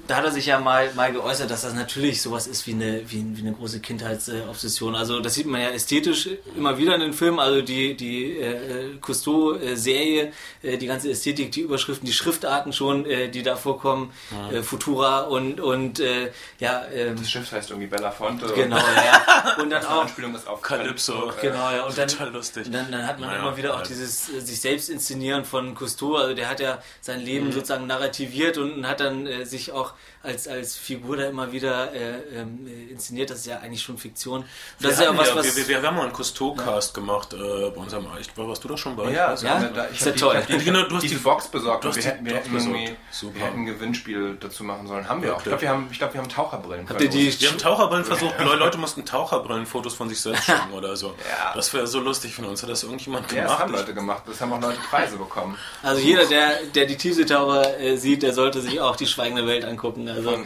Da hat er sich ja mal, mal geäußert, dass das natürlich sowas ist wie eine, wie, wie eine große Kindheitsobsession. Also das sieht man ja ästhetisch immer wieder in den Filmen. Also die, die äh, Cousteau-Serie, äh, die ganze Ästhetik, die Überschriften, die Schriftarten schon, äh, die da vorkommen, ja. äh, Futura und, und äh, ja. Ähm, das Schiff heißt irgendwie Belafonte. Genau, ja. Und dann auch. Anspielung ist auf Calypso. Genau, ja. Und dann, Total lustig. Dann, dann hat man naja, immer wieder auch dieses äh, sich selbst inszenieren von Cousteau. Also der hat ja sein Leben mhm. sozusagen narrativiert und hat dann äh, sich auch auch als, als Figur da immer wieder äh, ähm, inszeniert. Das ist ja eigentlich schon Fiktion. Das ist ja was, ja, was wir, wir, wir, haben mal einen Cousteau-Cast ja. gemacht äh, bei unserem Eich. Warst du da schon bei? Ja, also, ja? Da, ich ist ja toll. Die, die, genau, du hast die, die Box besorgt. wir, hätten, wir, hätten irgendwie, wir hätten ein Gewinnspiel dazu machen sollen. Haben wir auch. Ich glaube, wir haben, glaub, wir haben Taucherbrillen. Habt ihr die? Wir haben Taucherbrillen versucht. Leute mussten Taucherbrillenfotos von sich selbst schicken oder so. Ja. Das wäre so lustig von uns. Hat das irgendjemand gemacht? Ja, das haben Leute gemacht. Das haben auch Leute Preise bekommen. Also jeder, der, der die Tiefseetaucher äh, sieht, der sollte sich auch die Schweigende Welt angucken. Also von,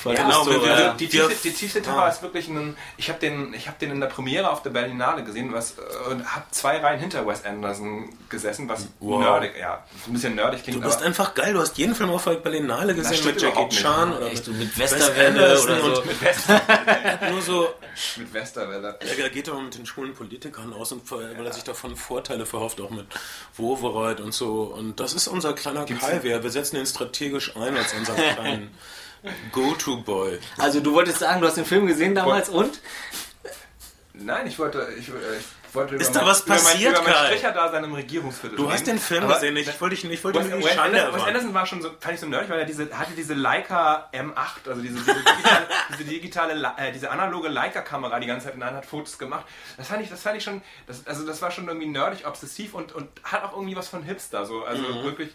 Voll ja, genau, wir, wir, die, Tiefse, die tiefste Tower ah. ist wirklich ein. Ich habe den, hab den in der Premiere auf der Berlinale gesehen was, äh, und habe zwei Reihen hinter Wes Anderson gesessen, was wow. nerdig, ja, ein bisschen nerdig klingt. Du bist einfach geil, du hast jeden Film auf der Berlinale gesehen mit Jackie Chan oder echt, mit Westerwelle oder so. Mit Westerwelle. Nur so. Mit Westerwelle. Er geht aber mit den schwulen Politikern aus, und, weil er sich davon Vorteile verhofft, auch mit Wovereit und so. Und das ist unser kleiner Kai. Wir, wir setzen ihn strategisch ein als unseren kleinen. Go-To-Boy. Also du wolltest sagen, du hast den Film gesehen damals und? Nein, ich wollte, ich, ich wollte ist da was passiert, über mein, über da seinem Regierungsviertel Du hast den Film aber gesehen, ich wollte dich nicht, ich wollte nicht Wes, Anderson, Wes Anderson war schon so, fand ich so nerdig, weil er diese, hatte diese Leica M8, also diese, diese digitale, diese, digitale äh, diese analoge Leica-Kamera die ganze Zeit in der Hand hat Fotos gemacht. Das fand ich, das fand ich schon, das, also das war schon irgendwie nerdig, obsessiv und, und hat auch irgendwie was von Hipster, so, also mhm. wirklich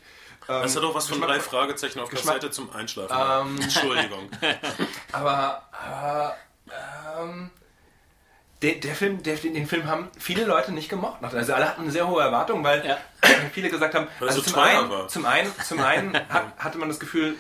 ähm, das hat auch was von drei Fragezeichen auf Geschmack, Kassette zum Einschlafen. Ähm, Entschuldigung. aber, aber ähm, der, der, Film, der, den Film haben viele Leute nicht gemocht. Also alle hatten eine sehr hohe Erwartung, weil ja. viele gesagt haben, also so zum, einen, zum, einen, zum einen hat, hatte man das Gefühl,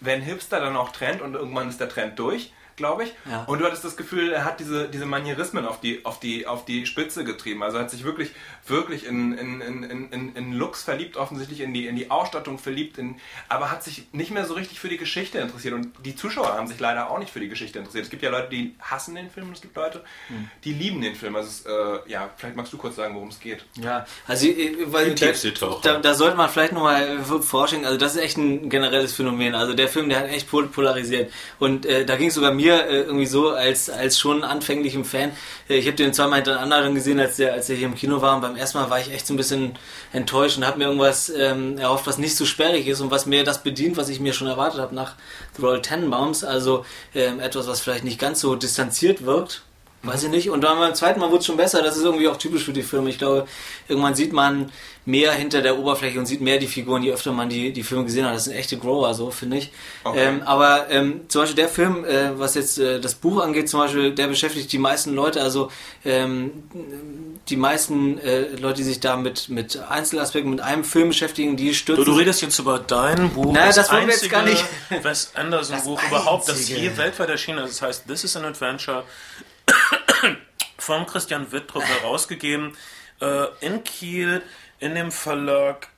wenn Hipster dann auch Trend und irgendwann ist der Trend durch glaube ich. Ja. Und du hattest das Gefühl, er hat diese, diese Manierismen auf die, auf, die, auf die Spitze getrieben. Also er hat sich wirklich, wirklich in, in, in, in, in Looks verliebt, offensichtlich in die, in die Ausstattung verliebt, in, aber hat sich nicht mehr so richtig für die Geschichte interessiert. Und die Zuschauer haben sich leider auch nicht für die Geschichte interessiert. Es gibt ja Leute, die hassen den Film und es gibt Leute, hm. die lieben den Film. Also es, äh, ja, vielleicht magst du kurz sagen, worum es geht. Ja, also äh, weil da, da, da, sollte man vielleicht nochmal forschen. Also das ist echt ein generelles Phänomen. Also der Film, der hat echt polarisiert. Und äh, da ging es sogar mir mir äh, irgendwie so als, als schon anfänglichem Fan. Äh, ich habe den zweimal hintereinander gesehen, als der, als der hier im Kino war. Und beim ersten Mal war ich echt so ein bisschen enttäuscht und habe mir irgendwas ähm, erhofft, was nicht so sperrig ist und was mir das bedient, was ich mir schon erwartet habe nach The Royal Tenenbaums. Also ähm, etwas, was vielleicht nicht ganz so distanziert wirkt. Weiß ich nicht. Und dann beim zweiten Mal wurde es schon besser. Das ist irgendwie auch typisch für die Filme. Ich glaube, irgendwann sieht man mehr hinter der Oberfläche und sieht mehr die Figuren, je öfter man die, die Filme gesehen hat. Das sind echte Grower, so finde ich. Okay. Ähm, aber ähm, zum Beispiel der Film, äh, was jetzt äh, das Buch angeht, zum Beispiel, der beschäftigt die meisten Leute, also ähm, die meisten äh, Leute, die sich da mit, mit Einzelaspekten, mit einem Film beschäftigen, die stürzen. Du, du redest jetzt über dein Buch, naja, das, das wollen wir jetzt gar nicht. Wes Anderson Buch überhaupt, das hier weltweit erschienen ist. Das heißt, This is an Adventure von Christian Wittrup herausgegeben äh, in Kiel in dem Verlag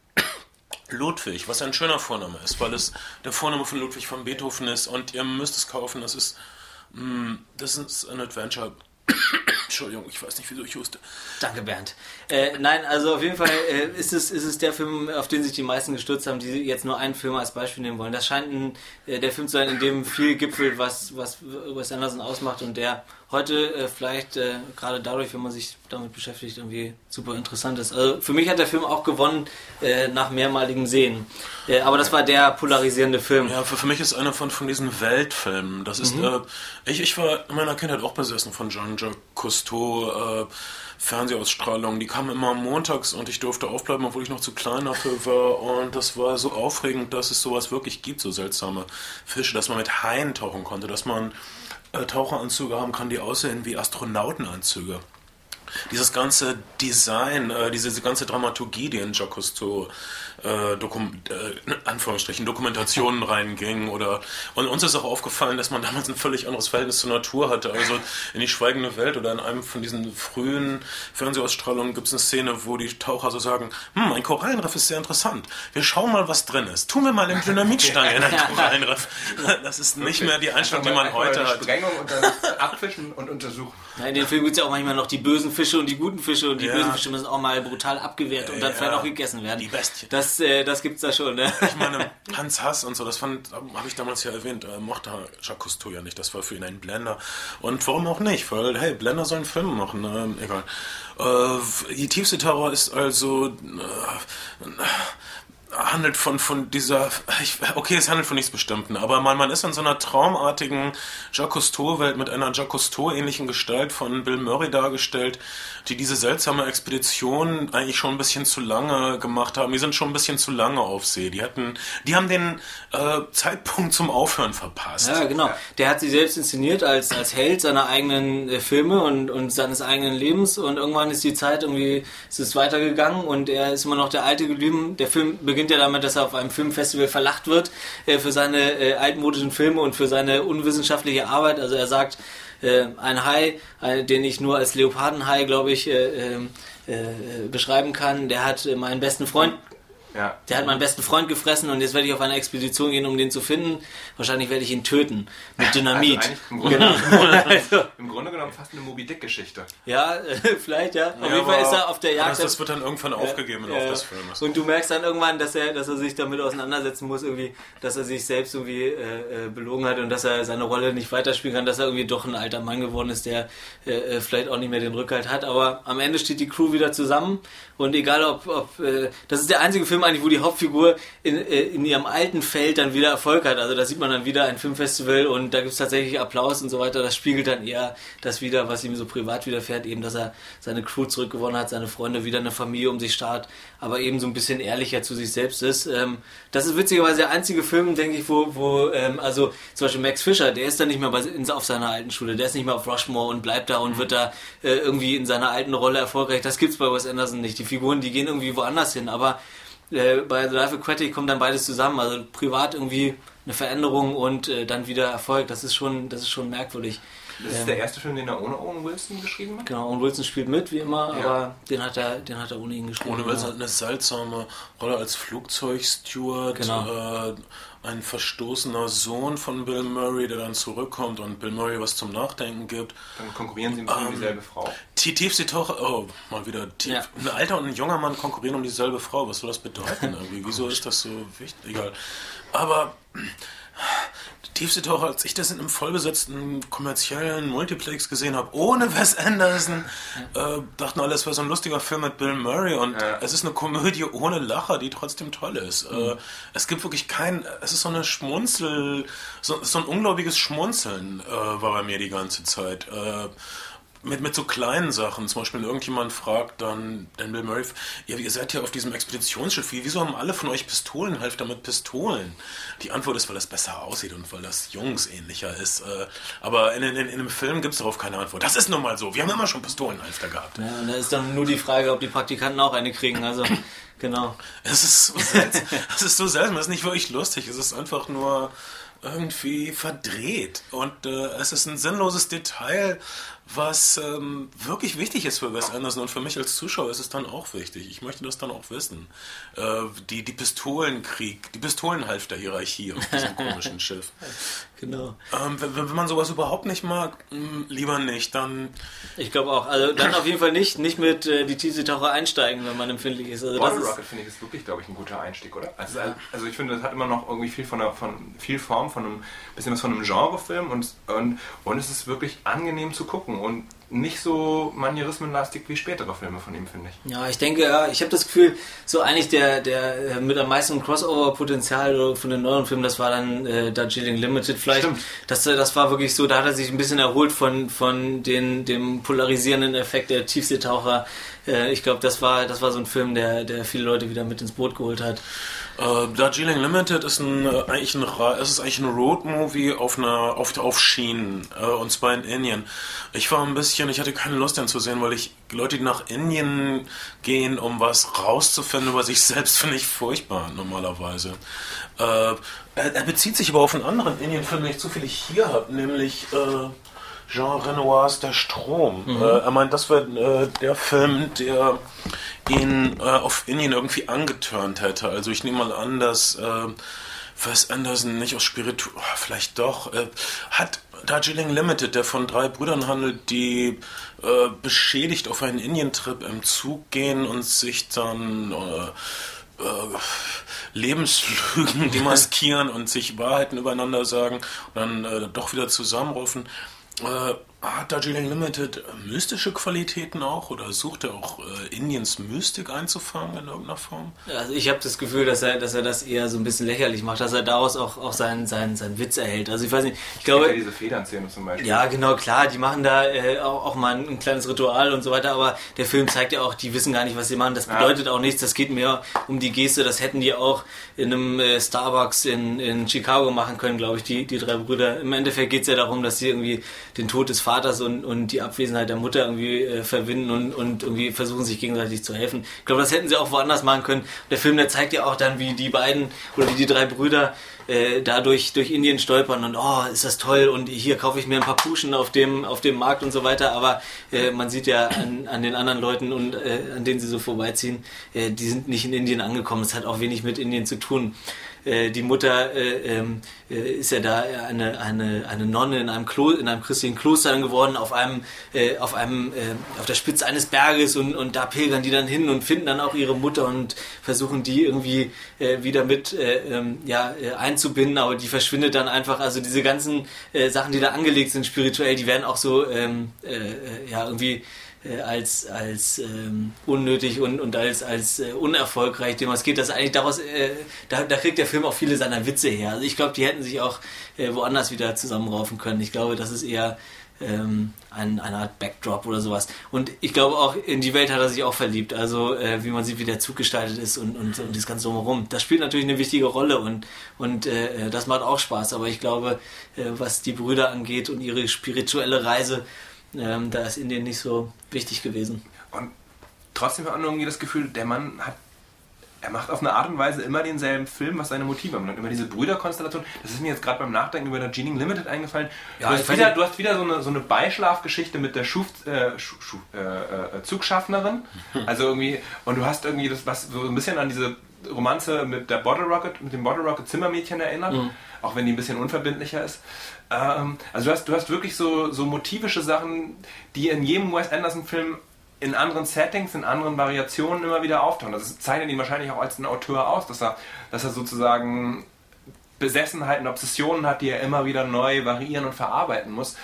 Ludwig, was ein schöner Vorname ist, weil es der Vorname von Ludwig von Beethoven ist und ihr müsst es kaufen. Das ist, mh, mm, das ist ein Adventure. Entschuldigung, ich weiß nicht, wieso ich huste. Danke, Bernd. Äh, nein, also auf jeden Fall äh, ist, es, ist es der Film, auf den sich die meisten gestürzt haben, die jetzt nur einen Film als Beispiel nehmen wollen. Das scheint ein, äh, der Film zu sein, in dem viel gipfelt, was, was Wes Anderson ausmacht und der heute äh, vielleicht äh, gerade dadurch, wenn man sich damit beschäftigt, irgendwie super interessant ist. Also für mich hat der Film auch gewonnen äh, nach mehrmaligem Sehen. Äh, aber das war der polarisierende Film. Ja, für, für mich ist einer von, von diesen Weltfilmen. Das ist, äh, ich, ich war in meiner Kindheit auch besessen von Jean-Jacques Cousteau, äh, Fernsehausstrahlungen. Die kamen immer montags und ich durfte aufbleiben, obwohl ich noch zu klein dafür war. Und das war so aufregend, dass es sowas wirklich gibt, so seltsame Fische, dass man mit Haien tauchen konnte, dass man Taucheranzüge haben kann, die aussehen wie Astronautenanzüge. Dieses ganze Design, äh, diese, diese ganze Dramaturgie, die in Jacques Cousteau äh, Dokum äh, Anführungsstrichen Dokumentationen reinging oder und uns ist auch aufgefallen, dass man damals ein völlig anderes Verhältnis zur Natur hatte. Also in die schweigende Welt oder in einem von diesen frühen Fernsehausstrahlungen gibt es eine Szene, wo die Taucher so sagen, hm, ein Korallenriff ist sehr interessant. Wir schauen mal, was drin ist. Tun wir mal eine Dynamitstange in ein Korallenriff. Das ist nicht mehr die Einstellung, die man heute hat. Sprengung und dann abfischen und untersuchen. In den Filmen gibt es ja auch manchmal noch die bösen Fische und die guten Fische und die Ja. bösen Fische müssen auch mal brutal abgewehrt und dann Ja. vielleicht auch gegessen werden. Die Bestien. Das, äh, das gibt's da schon, ne? Ich meine, Hans Hass und so, das fand, habe ich damals ja erwähnt, äh, mochte Jacques Cousteau ja nicht. Das war für ihn ein Blender. Und warum auch nicht? Weil, hey, Blender sollen Filme machen, ähm, egal. Äh, die tiefste Terror ist also. Äh, handelt von, von dieser, ich, okay, es handelt von nichts Bestimmten, aber man, man ist in so einer traumartigen Jacques Cousteau-Welt mit einer Jacques Cousteau-ähnlichen Gestalt von Bill Murray dargestellt, die diese seltsame Expedition eigentlich schon ein bisschen zu lange gemacht haben. Die sind schon ein bisschen zu lange auf See. Die hatten, die haben den äh, Zeitpunkt zum Aufhören verpasst. Ja, genau. Der hat sich selbst inszeniert als, als Held seiner eigenen äh, Filme und, und seines eigenen Lebens und irgendwann ist die Zeit irgendwie, ist es weitergegangen und er ist immer noch der Alte geblieben. Der Film beginnt ja damit, dass er auf einem Filmfestival verlacht wird äh, für seine äh, altmodischen Filme und für seine unwissenschaftliche Arbeit. Also er sagt, äh, ein Hai, äh, den ich nur als Leopardenhai, glaube ich, äh, ähm, äh, beschreiben kann, der hat meinen besten Freund Ja. der hat meinen besten Freund gefressen und jetzt werde ich auf eine Expedition gehen, um den zu finden. Wahrscheinlich werde ich ihn töten. Mit Dynamit. Also im Grunde, also, Im Grunde genommen fast eine Moby Dick-Geschichte. ja, äh, vielleicht, ja. Auf Ja, jeden Fall ist er auf der Jagd. Das, das wird dann irgendwann aufgegeben im Ja, Laufe des Filmes. Und du merkst dann irgendwann, dass er, dass er sich damit auseinandersetzen muss, irgendwie, dass er sich selbst irgendwie äh, äh, belogen hat und dass er seine Rolle nicht weiterspielen kann, dass er irgendwie doch ein alter Mann geworden ist, der äh, äh, vielleicht auch nicht mehr den Rückhalt hat. Aber am Ende steht die Crew wieder zusammen und egal ob, ob äh, das ist der einzige Film eigentlich, wo die Hauptfigur in, äh, in ihrem alten Feld dann wieder Erfolg hat. Also da sieht man dann wieder ein Filmfestival und da gibt es tatsächlich Applaus und so weiter. Das spiegelt dann eher das wieder, was ihm so privat widerfährt, eben, dass er seine Crew zurückgewonnen hat, seine Freunde wieder eine Familie um sich starrt, aber eben so ein bisschen ehrlicher zu sich selbst ist. Ähm, das ist witzigerweise der einzige Film, denke ich, wo, wo ähm, also zum Beispiel Max Fischer, der ist dann nicht mehr bei, in, auf seiner alten Schule, der ist nicht mehr auf Rushmore und bleibt da und wird da äh, irgendwie in seiner alten Rolle erfolgreich. Das gibt's bei Wes Anderson nicht. Die Figuren, die gehen irgendwie woanders hin, aber äh, bei The Life Aquatic kommt dann beides zusammen. Also privat irgendwie eine Veränderung und äh, dann wieder Erfolg. Das ist schon, das ist schon merkwürdig. Das ist Ähm, der erste Film, den er ohne Owen Wilson geschrieben hat. Genau, und Wilson spielt mit, wie immer, Ja. aber den hat er, den hat er ohne ihn geschrieben. Ohne Wilson ja. hat eine seltsame Rolle als Flugzeugsteward, Genau. äh, ein verstoßener Sohn von Bill Murray, der dann zurückkommt und Bill Murray was zum Nachdenken gibt. Dann konkurrieren sie um Ähm, dieselbe Frau. Die tiefste Taucher, oh, mal wieder tief. Ja. Ein alter und ein junger Mann konkurrieren um dieselbe Frau. Was soll das bedeuten irgendwie? Wieso ist das so wichtig? Egal. Aber tiefste Taucher, als ich das in einem vollbesetzten kommerziellen Multiplex gesehen habe, ohne Wes Anderson, äh, dachten alle, es wäre so ein lustiger Film mit Bill Murray und Ja. es ist eine Komödie ohne Lacher, die trotzdem toll ist. Äh, Mhm. es gibt wirklich kein, es ist so eine Schmunzel, so, so ein unglaubliches Schmunzeln äh, war bei mir die ganze Zeit. Äh, mit, mit so kleinen Sachen, zum Beispiel wenn irgendjemand fragt dann, dann Bill Murray, ja, ihr seid ja auf diesem Expeditionsschiff, wie, wieso haben alle von euch Pistolen, helft damit Pistolen? Die Antwort ist, weil das besser aussieht und weil das jungsähnlicher ist. Äh, aber in, in, in einem Film gibt es darauf keine Antwort. Das ist nun mal so, wir haben immer schon Pistolenhalfter gehabt. Ja, und da ist dann nur die Frage, ob die Praktikanten auch eine kriegen. Also, genau. Es ist so seltsam, es ist so seltsam, es ist nicht wirklich lustig, es ist einfach nur irgendwie verdreht und äh, es ist ein sinnloses Detail, was ähm, wirklich wichtig ist für Wes Anderson und für mich als Zuschauer ist es dann auch wichtig. Ich möchte das dann auch wissen. Äh, die, die Pistolenkrieg, die Pistolenhalf der Hierarchie auf diesem komischen Schiff. Genau. Ähm, wenn, wenn, man sowas überhaupt nicht mag, mh, hm, lieber nicht, dann. Ich glaube auch. Also dann auf jeden Fall nicht, nicht mit äh, die Tiefseetaucher einsteigen, wenn man empfindlich ist. Also Bottle Rocket finde ich ist wirklich, glaube ich, ein guter Einstieg, oder? Also, ja. also ich finde, das hat immer noch irgendwie viel von, der, von viel Form, von einem bisschen was von einem Genrefilm und, und, und es ist wirklich angenehm zu gucken und nicht so manierismenlastig wie spätere Filme von ihm, finde ich. Ja, ich denke, ja, ich habe das Gefühl, so eigentlich der, der äh, mit am meisten Crossover-Potenzial von den neuen Filmen, das war dann äh, Darjeeling Limited vielleicht. Stimmt. Das, äh, das war wirklich so, da hat er sich ein bisschen erholt von, von den, dem polarisierenden Effekt der Tiefseetaucher. Äh, ich glaube, das war, das war so ein Film, der, der viele Leute wieder mit ins Boot geholt hat. Uh, Darjeeling Limited ist ein, äh, eigentlich ein, ist eigentlich ein Roadmovie auf einer, auf, auf Schienen, uh, und zwar in Indien. Ich war ein bisschen, ich hatte keine Lust, den zu sehen, weil ich Leute, die nach Indien gehen, um was rauszufinden über sich selbst, finde ich furchtbar, normalerweise. Uh, er, er, bezieht sich aber auf einen anderen Indien-Film, den ich zufällig hier habe, nämlich, Jean Renoirs Der Strom. Mhm. Äh, er meint, das wäre äh, der Film, der ihn äh, auf Indien irgendwie angeturnt hätte. Also ich nehme mal an, dass äh, Wes Anderson nicht aus Spiritu, oh, vielleicht doch, äh, hat Darjeeling Limited, der von drei Brüdern handelt, die äh, beschädigt auf einen Indientrip im Zug gehen und sich dann äh, Lebenslügen demaskieren und sich Wahrheiten übereinander sagen und dann äh, doch wieder zusammenrufen. Äh, hat Darjeeling Limited mystische Qualitäten auch oder sucht er auch äh, Indiens Mystik einzufangen in irgendeiner Form? Also ich habe das Gefühl, dass er, dass er das eher so ein bisschen lächerlich macht, dass er daraus auch, auch seinen, seinen, seinen Witz erhält. Also ich weiß nicht, ich glaube... Ja diese Federnzähne zum Beispiel. Ja, genau, klar, die machen da äh, auch, auch mal ein, ein, kleines Ritual und so weiter, aber der Film zeigt ja auch, die wissen gar nicht, was sie machen. Das bedeutet ja. auch nichts, das geht mehr um die Geste, das hätten die auch in einem äh, Starbucks in, in Chicago machen können, glaube ich, die, die drei Brüder. Im Endeffekt geht es ja darum, dass sie irgendwie den Tod des Vaters und, und die Abwesenheit der Mutter irgendwie äh, verbinden und, und irgendwie versuchen, sich gegenseitig zu helfen. Ich glaube, das hätten sie auch woanders machen können. Der Film, der zeigt ja auch dann, wie die beiden oder wie die drei Brüder äh, dadurch durch Indien stolpern und oh, ist das toll und hier kaufe ich mir ein paar Puschen auf dem, auf dem Markt und so weiter. Aber äh, man sieht ja an, an den anderen Leuten und äh, an denen sie so vorbeiziehen, äh, die sind nicht in Indien angekommen. Es hat auch wenig mit Indien zu tun. Äh, die Mutter äh, ähm, äh, ist ja da eine, eine, eine Nonne in einem, Klo in einem christlichen Kloster geworden, auf einem, äh, auf einem, äh, auf der Spitze eines Berges und, und da pilgern die dann hin und finden dann auch ihre Mutter und versuchen die irgendwie wieder mit ähm, ja, einzubinden, aber die verschwindet dann einfach, also diese ganzen Sachen, die da angelegt sind spirituell, die werden auch so ähm, ja irgendwie äh, als, als ähm, unnötig und, und als, als äh, unerfolgreich geht Das eigentlich daraus, äh, da, da kriegt der Film auch viele seiner Witze her. Also ich glaube, die hätten sich auch äh, woanders wieder zusammenraufen können. Ich glaube, das ist eher ähm, ein, eine Art Backdrop oder sowas. Und ich glaube auch, in die Welt hat er sich auch verliebt. Also äh, wie man sieht, wie der Zug gestaltet ist und, und, und das Ganze drumherum. Das spielt natürlich eine wichtige Rolle und, und äh, das macht auch Spaß. Aber ich glaube, was die Brüder angeht und ihre spirituelle Reise, ähm, da ist Indien nicht so wichtig gewesen. Und trotzdem hat man irgendwie das Gefühl, der Mann hat er macht auf eine Art und Weise immer denselben Film, was seine Motive anbelangt. Immer diese Brüderkonstellation. Das ist mir jetzt gerade beim Nachdenken über der Jeaning Limited eingefallen. Ja, du, hast wieder, du, hast wieder, so eine, so eine Beischlafgeschichte mit der Schuf, äh, Schu, Schu, äh, äh, Zugschaffnerin. Also irgendwie, und du hast irgendwie das, was so ein bisschen an diese Romanze mit der Bottle Rocket, mit dem Bottle Rocket Zimmermädchen erinnert. Mhm. Auch wenn die ein bisschen unverbindlicher ist. Ähm, also du hast, du hast wirklich so, so motivische Sachen, die in jedem Wes Anderson-Film in anderen Settings, in anderen Variationen immer wieder auftauchen. Das zeichnet ihn wahrscheinlich auch als ein Autor aus, dass er, dass er sozusagen Besessenheiten, Obsessionen hat, die er immer wieder neu variieren und verarbeiten muss.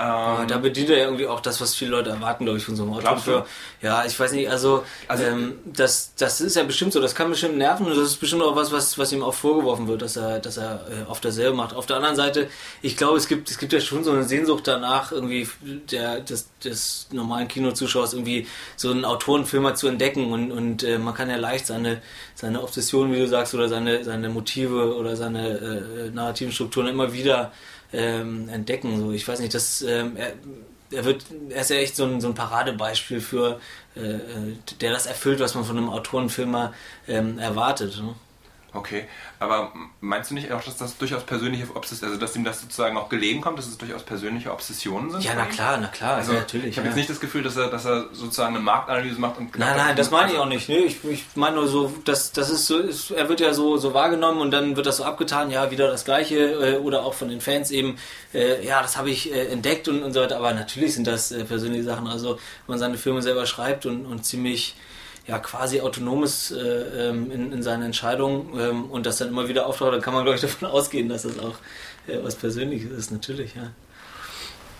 Ähm, da bedient er ja irgendwie auch das, was viele Leute erwarten, glaube ich, von so einem Autor. Ja, ich weiß nicht, also, also ähm, das, das ist ja bestimmt so, das kann bestimmt nerven und das ist bestimmt auch was, was, was ihm auch vorgeworfen wird, dass er, dass er äh, oft dasselbe macht. Auf der anderen Seite, ich glaube, es gibt, es gibt ja schon so eine Sehnsucht danach, irgendwie der, des, des normalen Kinozuschauers irgendwie so einen Autorenfilmer zu entdecken und, und äh, man kann ja leicht seine, seine Obsession, wie du sagst, oder seine, seine Motive oder seine äh, narrativen Strukturen immer wieder ähm, entdecken. So, ich weiß nicht, das, ähm, er, er, wird, er ist ja echt so ein, so ein Paradebeispiel für, äh, äh der das erfüllt, was man von einem Autorenfilmer ähm, erwartet. Ne? Okay, aber meinst du nicht auch, dass das durchaus persönliche Obsessionen, also dass ihm das sozusagen auch gelegen kommt, dass es durchaus persönliche Obsessionen sind? Ja, na klar, na klar, Also, ja, natürlich. ich habe ja. jetzt nicht das Gefühl, dass er, dass er sozusagen eine Marktanalyse macht und Nein, nein, das meine ich auch nicht. Nee, ich, ich meine nur so, dass das ist so, ist, er wird ja so, so wahrgenommen und dann wird das so abgetan, ja, wieder das Gleiche äh, oder auch von den Fans eben, äh, ja, das habe ich äh, entdeckt und, und so weiter. Aber natürlich sind das äh, persönliche Sachen. Also, wenn man seine Filme selber schreibt und, und ziemlich ja, quasi autonomes äh, ähm, in, in seinen Entscheidungen ähm, und das dann immer wieder auftaucht, dann kann man, glaube ich, davon ausgehen, dass das auch äh, was Persönliches ist, natürlich, ja.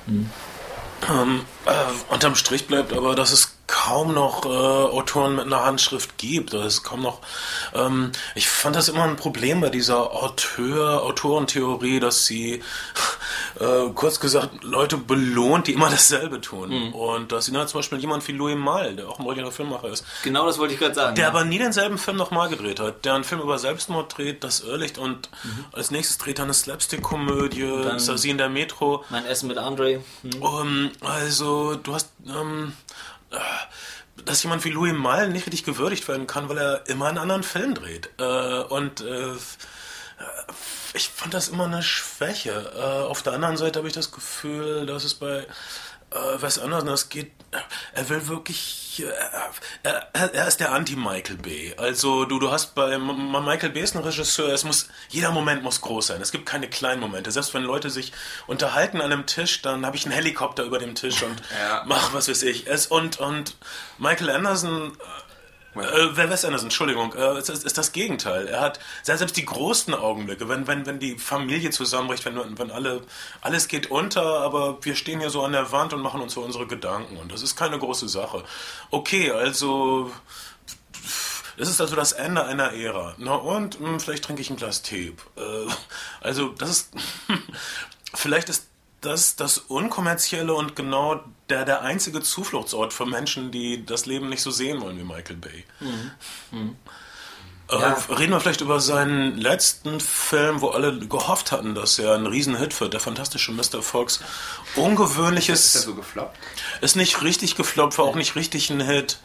Ähm, äh, unterm Strich bleibt aber, dass es kaum noch äh, Autoren mit einer Handschrift gibt. Es ist kaum noch. Ähm, ich fand das immer ein Problem bei dieser Auteur, Autorentheorie, dass sie äh, kurz gesagt Leute belohnt, die immer dasselbe tun. Und dass sie dann zum Beispiel jemand wie Louis Malle, der auch ein brillanter Filmmacher ist, Genau das wollte ich gerade sagen. der ja. aber nie denselben Film nochmal gedreht hat, der einen Film über Selbstmord dreht, das Irrlicht und als nächstes dreht er eine Slapstick-Komödie, Sassy in der Metro. mein Essen mit Andre. Hm. Ähm, also, du hast, ähm, äh, dass jemand wie Louis Malle nicht richtig gewürdigt werden kann, weil er immer einen anderen Film dreht. Äh, und äh, ich fand das immer eine Schwäche. Äh, auf der anderen Seite habe ich das Gefühl, dass es bei äh, Wes Anderson, das geht, er will wirklich, äh, er, er, er ist der Anti-Michael Bay. Also du, du hast bei Michael Bay ist ein Regisseur, es muss, jeder Moment muss groß sein. Es gibt keine kleinen Momente. Selbst wenn Leute sich unterhalten an einem Tisch, dann habe ich einen Helikopter über dem Tisch und Ja. mach was weiß ich. Es, und, und Michael Anderson äh, wer Wes Anderson, Entschuldigung, äh, ist, ist das Gegenteil. Er hat selbst die großen Augenblicke, wenn, wenn, wenn die Familie zusammenbricht, wenn, wenn alle, alles geht unter, aber wir stehen hier so an der Wand und machen uns so unsere Gedanken und das ist keine große Sache. Okay, also es ist also das Ende einer Ära. Na und hm, vielleicht trinke ich ein Glas Tee. Äh, also das ist vielleicht ist das das unkommerzielle und genau der der einzige Zufluchtsort für Menschen, die das Leben nicht so sehen wollen wie Michael Bay. Äh, Ja. Reden wir vielleicht über seinen letzten Film, wo alle gehofft hatten, dass er ein Riesenhit wird, der fantastische Mr. Fox. Ist Ungewöhnliches der so gefloppt? ist nicht richtig gefloppt, war auch nicht richtig ein Hit.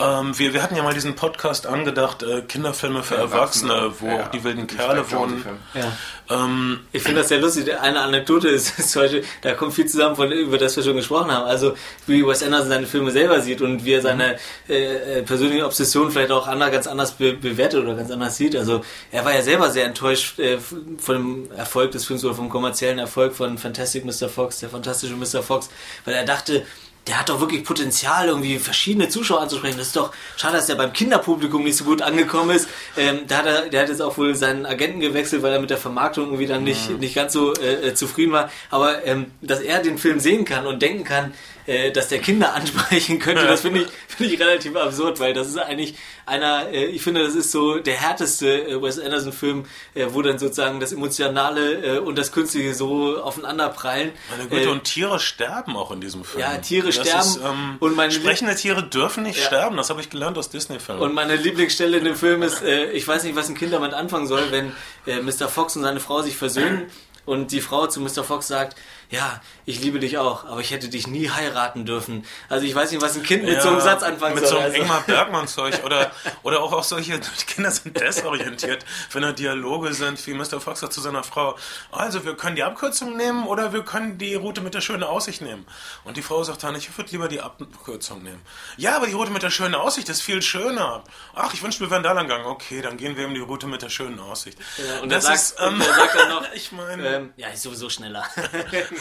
Ähm, wir, wir hatten ja mal diesen Podcast angedacht, äh, Kinderfilme für Erwachsene, wo Ja, auch die wilden Kerle wohnen. Ja. Ähm, Ich finde das sehr lustig. Eine Anekdote ist, ist zum Beispiel, da kommt viel zusammen, von, über das wir schon gesprochen haben. Also, wie Wes Anderson seine Filme selber sieht und wie er seine äh, äh, persönliche Obsession vielleicht auch anders, ganz anders be bewertet oder ganz anders sieht. Also, er war ja selber sehr enttäuscht äh, von dem Erfolg des Films oder vom kommerziellen Erfolg von Fantastic Mr. Fox, der fantastische Mr. Fox, weil er dachte, der hat doch wirklich Potenzial, irgendwie verschiedene Zuschauer anzusprechen. Das ist doch schade, dass der beim Kinderpublikum nicht so gut angekommen ist. Ähm, da hat er, der hat jetzt auch wohl seinen Agenten gewechselt, weil er mit der Vermarktung irgendwie dann nicht, nicht ganz so äh, äh, zufrieden war. Aber ähm, dass er den Film sehen kann und denken kann, äh, dass der Kinder ansprechen könnte, das finde ich, finde ich relativ absurd, weil das ist eigentlich einer, äh, ich finde, das ist so der härteste äh, Wes Anderson-Film, äh, wo dann sozusagen das Emotionale äh, und das Künstliche so aufeinander prallen. meine Güte, Äh, und Tiere sterben auch in diesem Film. Ja, Tiere Das sterben Ist, ähm, und meine- sprechende Tiere dürfen nicht Ja. sterben, das habe ich gelernt aus Disney-Filmen. Und meine Lieblingsstelle in dem Film ist, äh, ich weiß nicht, was ein Kind damit anfangen soll, wenn äh, Mr. Fox und seine Frau sich versöhnen und die Frau zu Mr. Fox sagt, ja, ich liebe dich auch, aber ich hätte dich nie heiraten dürfen. Also ich weiß nicht, was ein Kind mit so einem Satz anfangen mit soll. so einem also. Ingmar Bergmann-Zeug oder, oder auch, auch solche die Kinder sind desorientiert, wenn da Dialoge sind, wie Mr. Fox sagt zu seiner Frau, also wir können die Abkürzung nehmen oder wir können die Route mit der schönen Aussicht nehmen. Und die Frau sagt dann, ich würde lieber die Abkürzung nehmen. Ja, aber die Route mit der schönen Aussicht ist viel schöner. Ach, ich wünschte, wir wären da lang gegangen. Okay, dann gehen wir eben die Route mit der schönen Aussicht. Ja, und das er ist, sagt, ähm, er sagt dann noch, ich meine, ähm, ja, ist sowieso schneller.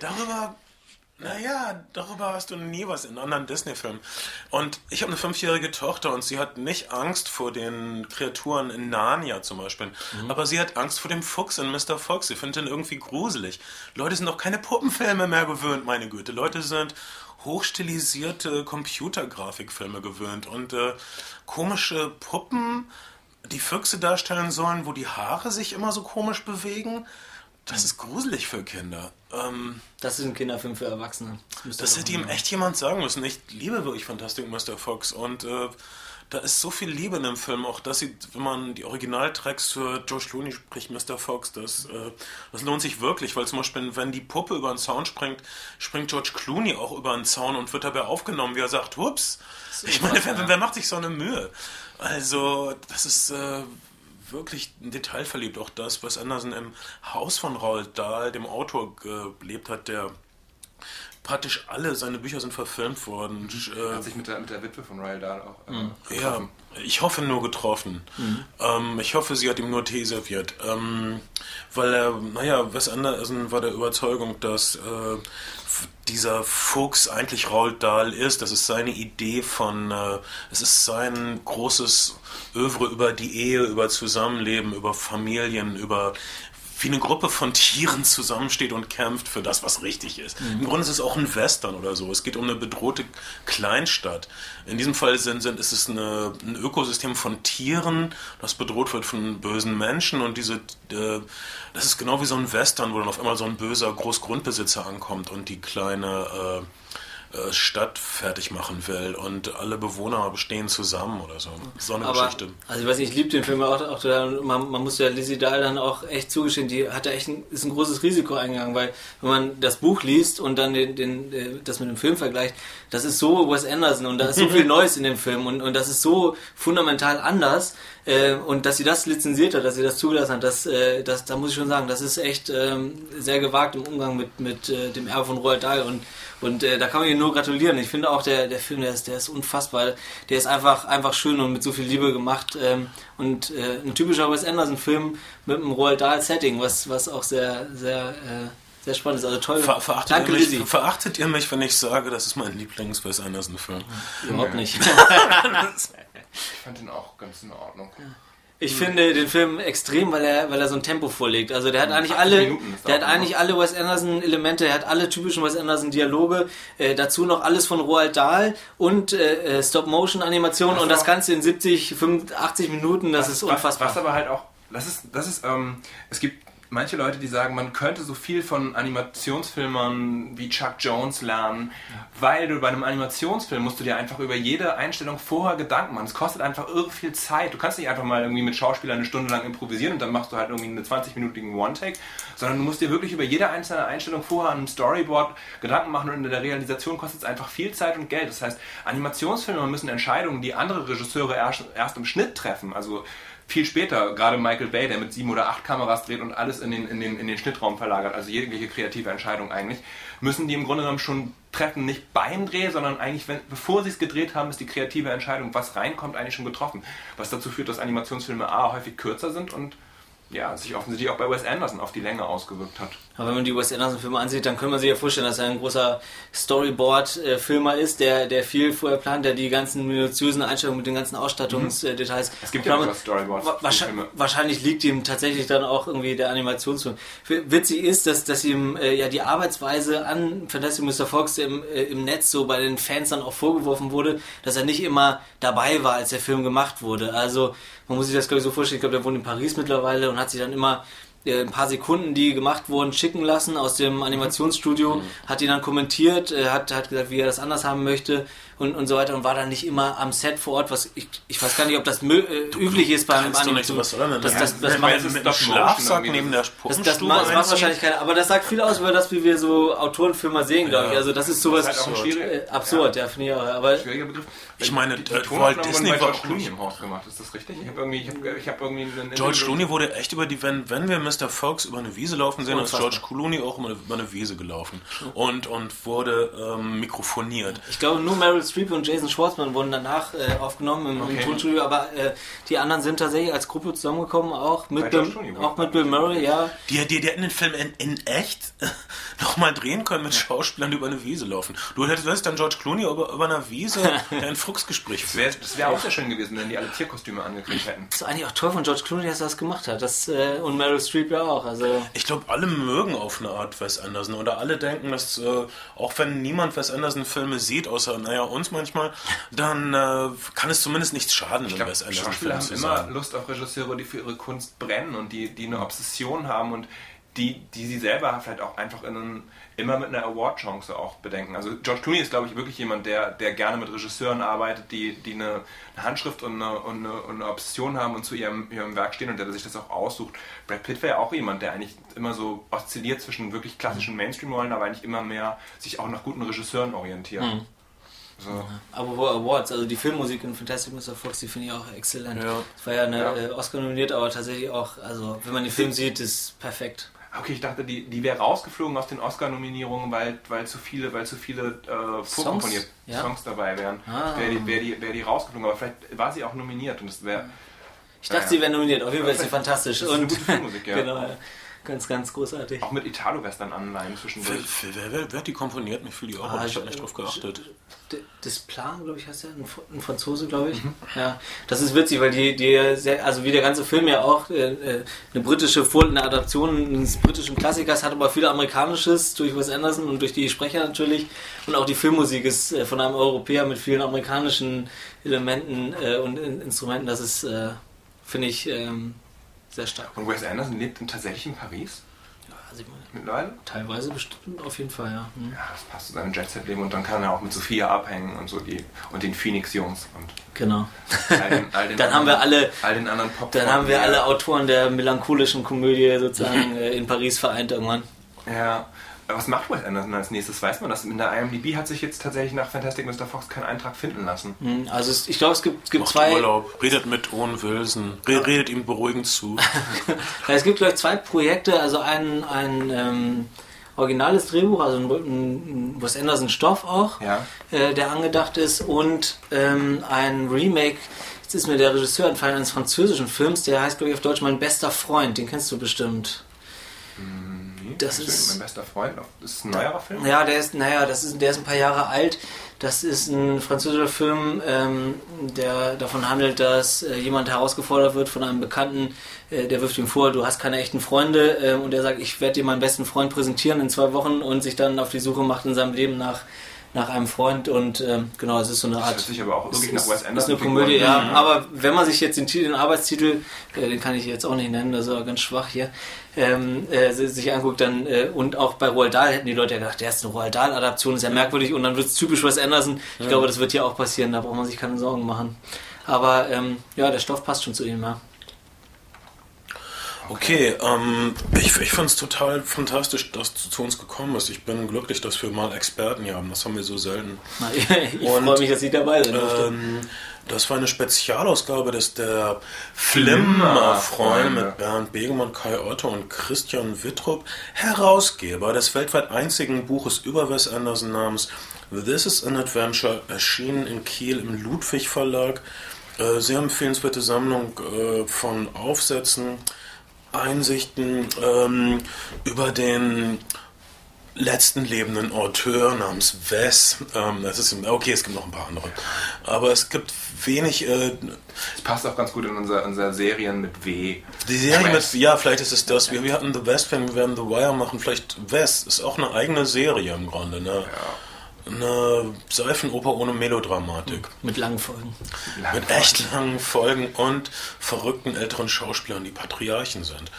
Darüber, naja, darüber hast du nie was in anderen Disney-Filmen. Und ich habe eine fünfjährige Tochter und sie hat nicht Angst vor den Kreaturen in Narnia zum Beispiel. Aber sie hat Angst vor dem Fuchs in Mr. Fox. Sie findet den irgendwie gruselig. Leute sind auch keine Puppenfilme mehr gewöhnt, meine Güte. Leute sind hochstilisierte Computergrafikfilme gewöhnt und äh, komische Puppen, die Füchse darstellen sollen, wo die Haare sich immer so komisch bewegen. Das ist gruselig für Kinder. Ähm, Das ist ein Kinderfilm für Erwachsene. das doch hätte ihm echt jemand sagen müssen. Ich liebe wirklich Fantastic Mr. Fox und äh, da ist so viel Liebe in dem Film. Auch das sieht, wenn man die Originaltracks für George Clooney spricht, Mr. Fox, das, äh, das lohnt sich wirklich, weil zum Beispiel, wenn die Puppe über den Zaun springt, springt George Clooney auch über den Zaun und wird dabei aufgenommen, wie er sagt, hups. Ich meine, wer, wer macht sich so eine Mühe? Also, das ist äh, wirklich detailverliebt. Auch das, was Anderson im Haus von Roald Dahl, dem Autor, gelebt hat, der praktisch alle seine Bücher sind verfilmt worden. Er hat sich mit der, mit der Witwe von Roald Dahl auch äh, ja, ich hoffe nur getroffen. Mhm. Ähm, ich hoffe, sie hat ihm nur Tee serviert. Ähm, weil er, naja, Wes Anderson war der Überzeugung, dass äh, dieser Fuchs eigentlich Roald Dahl ist. Das ist seine Idee von, äh, es ist sein großes Övre über die Ehe, über Zusammenleben, über Familien, über wie eine Gruppe von Tieren zusammensteht und kämpft für das, was richtig ist. Mhm. Im Grunde ist es auch ein Western oder so. Es geht um eine bedrohte Kleinstadt. In diesem Fall sind, sind, ist es eine, ein Ökosystem von Tieren, das bedroht wird von bösen Menschen und diese, äh, das ist genau wie so ein Western, wo dann auf einmal so ein böser Großgrundbesitzer ankommt und die kleine äh, Stadt fertig machen will und alle Bewohner bestehen zusammen oder so. So eine Aber, Geschichte. Also ich weiß nicht, ich liebe den Film auch, auch man, man muss ja Lizzie Dahl dann auch echt zugestehen, die hat da echt ein, ist ein großes Risiko eingegangen, weil wenn man das Buch liest und dann den, den, äh, das mit dem Film vergleicht, das ist so Wes Anderson und da ist so viel Neues in dem Film und, und das ist so fundamental anders äh, und dass sie das lizenziert hat, dass sie das zugelassen hat, das, äh, das, da muss ich schon sagen, das ist echt ähm, sehr gewagt im Umgang mit, mit äh, dem Erbe von Roald Dahl und und äh, da kann man ihm nur gratulieren. Ich finde auch, der, der Film, der ist, der ist unfassbar. Der ist einfach, einfach schön und mit so viel Liebe gemacht. Ähm, und äh, ein typischer Wes Anderson-Film mit einem Roald Dahl-Setting, was, was auch sehr, sehr, äh, sehr spannend ist. Also toll. Ver verachtet, Danke, ihr mich, verachtet ihr mich, wenn ich sage, das ist mein Lieblings-Wes Anderson-Film? Überhaupt nicht. ich fand den auch ganz in Ordnung. Ja. Ich mhm. finde den Film extrem, weil er, weil er so ein Tempo vorlegt. Also der hat eigentlich alle, der hat eigentlich alle Wes Anderson Elemente, er hat alle typischen Wes Anderson Dialoge, äh, dazu noch alles von Roald Dahl und äh, äh Stop Motion Animation und das Ganze in 70, 85 Minuten, das was, ist unfassbar. Was, was aber halt auch, das ist, das ist, ähm, es gibt manche Leute, die sagen, man könnte so viel von Animationsfilmern wie Chuck Jones lernen, weil du bei einem Animationsfilm musst du dir einfach über jede Einstellung vorher Gedanken machen. Es kostet einfach irre viel Zeit. Du kannst nicht einfach mal irgendwie mit Schauspielern eine Stunde lang improvisieren und dann machst du halt irgendwie einen 20-minütigen One-Take, sondern du musst dir wirklich über jede einzelne Einstellung vorher an einem Storyboard Gedanken machen und in der Realisation kostet es einfach viel Zeit und Geld. Das heißt, Animationsfilme müssen Entscheidungen, die andere Regisseure erst, erst im Schnitt treffen, also viel später, gerade Michael Bay, der mit sieben oder acht Kameras dreht und alles in den, in den, in den Schnittraum verlagert, also jegliche kreative Entscheidung eigentlich, müssen die im Grunde genommen schon treffen, nicht beim Dreh, sondern eigentlich, wenn, bevor sie es gedreht haben, ist die kreative Entscheidung, was reinkommt, eigentlich schon getroffen. Was dazu führt, dass Animationsfilme A häufig kürzer sind und ja, sich offensichtlich auch bei Wes Anderson auf die Länge ausgewirkt hat. Aber wenn man die Wes Anderson-Filme ansieht, dann kann man sich ja vorstellen, dass er ein großer Storyboard-Filmer ist, der, der viel vorher plant, der die ganzen minutiösen Einstellungen mit den ganzen Ausstattungsdetails. Mhm. Es gibt ja auch Storyboards. Wahrscheinlich, wahrscheinlich liegt ihm tatsächlich dann auch irgendwie der Animationsfilm. Witzig ist, dass, dass ihm äh, ja die Arbeitsweise an Fantastic Mr. Fox im, äh, im Netz so bei den Fans dann auch vorgeworfen wurde, dass er nicht immer dabei war, als der Film gemacht wurde. Also man muss sich das glaube ich so vorstellen, ich glaube, der wohnt in Paris mittlerweile und hat sich dann immer äh, ein paar Sekunden, die gemacht wurden, schicken lassen aus dem Animationsstudio, mhm. hat die dann kommentiert, äh, hat, hat gesagt, wie er das anders haben möchte und, und so weiter und war dann nicht immer am Set vor Ort, was ich, ich weiß gar nicht, ob das mö, äh, üblich ist beim Animation. Das, das, das, das, das macht mit einem Schlafsack neben der Das, das, macht, das macht wahrscheinlich keiner, aber das sagt viel aus über das, wie wir so Autorenfilme sehen, glaube ich. Also das ist sowas das ist halt absurd, äh, absurd ja. ja, finde ich auch. Aber ich meine, die, die äh, Walt Disney war George Clooney im Haus gemacht, ist das richtig? Ich habe irgendwie, ich hab, ich hab irgendwie einen George Clooney wurde echt über die, wenn, wenn wir Mr. Fox über eine Wiese laufen sehen, ist George Clooney auch über eine Wiese gelaufen und, und wurde ähm, mikrofoniert. Ich glaube, nur Meryl Streep und Jason Schwartz Schwarzmann wurden danach äh, aufgenommen im, okay. im Tonstudio, aber äh, die anderen sind tatsächlich als Gruppe zusammengekommen, auch mit, Bill, auch mit Bill Murray, ja. Die, die, die hätten den Film in, in echt nochmal drehen können mit Schauspielern, die über eine Wiese laufen. Du hättest dann George Clooney über, über einer Wiese ein Fuchsgespräch führt. Das wäre wär auch sehr schön gewesen, wenn die alle Tierkostüme angekriegt hätten. Das ist eigentlich auch toll von George Clooney, dass er das gemacht hat. Das, äh, und Meryl Streep ja auch. Also. Ich glaube, alle mögen auf eine Art Wes Anderson oder alle denken, dass äh, auch wenn niemand Wes Anderson Filme sieht, außer naja uns manchmal, dann äh, kann es zumindest nichts schaden, wenn Wes Anderson Filme haben immer Lust auf Regisseure, die für ihre Kunst brennen und die, die eine Obsession haben und die, die sie selber vielleicht auch einfach in einem, immer mit einer Award-Chance auch bedenken. Also George Clooney ist, glaube ich, wirklich jemand, der, der gerne mit Regisseuren arbeitet, die, die eine, eine Handschrift und eine, und, eine, und eine, Obsession haben und zu ihrem, ihrem Werk stehen und der sich das auch aussucht. Brad Pitt wäre auch jemand, der eigentlich immer so oszilliert zwischen wirklich klassischen Mainstream-Rollen, aber eigentlich immer mehr sich auch nach guten Regisseuren orientiert. Mhm. So. Aber Awards, also die Filmmusik in Fantastic Mr. Fox, die finde ich auch exzellent. Ja. Es war ja eine Ja. äh, Oscar nominiert, aber tatsächlich auch, also wenn man den Film sieht, ist perfekt. Okay, ich dachte, die, die wäre rausgeflogen aus den Oscar-Nominierungen, weil, weil zu viele, weil zu viele äh, vorkomponierte Ja. Songs dabei wären. Ah. Wäre die, wär die, wär die rausgeflogen, aber vielleicht war sie auch nominiert und es wäre. Ich dachte, Ja. sie wäre nominiert. Auf jeden Fall ist sie fantastisch. Das ist eine und gute Filmmusik, ja. genau, ja. Ganz, ganz großartig. Auch mit Italo-Western-Anleihen Wer, zwischendurch. wer, wer, wer hat die komponiert? Mir fiel die auch, Ah, aber ich habe ich- nicht drauf geachtet. Das Plan, glaube ich, heißt der, ein, Fr- ein Franzose, glaube ich. Ja, das ist witzig, weil die, die sehr, also wie der ganze Film ja auch äh, äh, eine britische Vor eine Adaption eines britischen Klassikers hat, aber viel amerikanisches durch Wes Anderson und durch die Sprecher natürlich und auch die Filmmusik ist äh, von einem Europäer mit vielen amerikanischen Elementen äh, und in, Instrumenten. Das ist, äh, finde ich, ähm, sehr stark. Und Wes Anderson lebt in, tatsächlich in Paris Also ich meine, mittlerweile? teilweise bestimmt auf jeden Fall, ja. Hm. Ja, das passt zu seinem Jet-Set-Leben und dann kann er auch mit Sophia abhängen und so die und den Phoenix-Jungs und Genau. all den, all den Dann haben wir alle all den anderen pop Dann haben wir alle Autoren der melancholischen Komödie sozusagen äh, in Paris vereint irgendwann. Ja. Was macht Wes Anderson als nächstes? Weiß man das? In der IMDb hat sich jetzt tatsächlich nach Fantastic Mr. Fox kein Eintrag finden lassen. Hm, Also es, ich glaube, es gibt, es gibt Macht zwei, Urlaub, redet mit Owen Wilson, re redet ihm beruhigend zu. es gibt glaube ich zwei Projekte, also ein, ein ähm, originales Drehbuch, also ein, ein Wes Anderson Stoff auch, Ja. äh, der angedacht ist und ähm, ein Remake. Jetzt ist mir der Regisseur entfallen eines französischen Films, der heißt glaube ich auf Deutsch Mein bester Freund, den kennst du bestimmt. Das ist- mein bester Freund. Das ist ein neuerer Film? Ja, der ist, naja, das ist, der ist ein paar Jahre alt. Das ist ein französischer Film, ähm, der davon handelt, dass äh, jemand herausgefordert wird von einem Bekannten, äh, der wirft ihm vor, du hast keine echten Freunde ähm, und der sagt, ich werde dir meinen besten Freund präsentieren in zwei Wochen und sich dann auf die Suche macht in seinem Leben nach, nach einem Freund und ähm, genau, es ist so eine Das Art... hört sich aber auch wirklich nach ist, Wes ist Anderson eine Komödie, ja. Mhm. Aber wenn man sich jetzt den, Titel, den Arbeitstitel, äh, den kann ich jetzt auch nicht nennen, das ist aber ganz schwach hier, ähm, äh, si- sich anguckt, dann äh, und auch bei Roald Dahl hätten die Leute ja gedacht, der ist eine Roald Dahl-Adaption, ist ja merkwürdig und dann wird es typisch Wes Anderson. Ich glaube, das wird hier auch passieren, da braucht man sich keine Sorgen machen. Aber ähm, ja, der Stoff passt schon zu ihm, ja. Okay, ähm, ich, ich finde es total fantastisch, dass du zu uns gekommen bist. Ich bin glücklich, dass wir mal Experten hier haben. Das haben wir so selten. Ich freue mich, dass Sie dabei sind. Ähm, das war eine Spezialausgabe des der Flimmer-Freunde mit Bernd Begemann, Kai Otto und Christian Wittrup, Herausgeber des weltweit einzigen Buches über Wes Anderson namens This is an Adventure, erschienen in Kiel im Ludwig Verlag. Äh, sehr empfehlenswerte Sammlung äh, von Aufsätzen, Einsichten ähm, über den letzten lebenden Auteur namens Wes. Ähm, das ist, okay, es gibt noch ein paar andere. Aber es gibt wenig. Äh, Das passt auch ganz gut in unser, unser Serien mit W. die Serie Wes. mit. Ja, vielleicht ist es das. Wir, wir hatten The West, wir werden The Wire machen. Vielleicht Wes ist auch eine eigene Serie im Grunde. Ne? Eine Seifenoper ohne Melodramatik. Mit langen Folgen. Mit echt langen Folgen und verrückten älteren Schauspielern, die Patriarchen sind.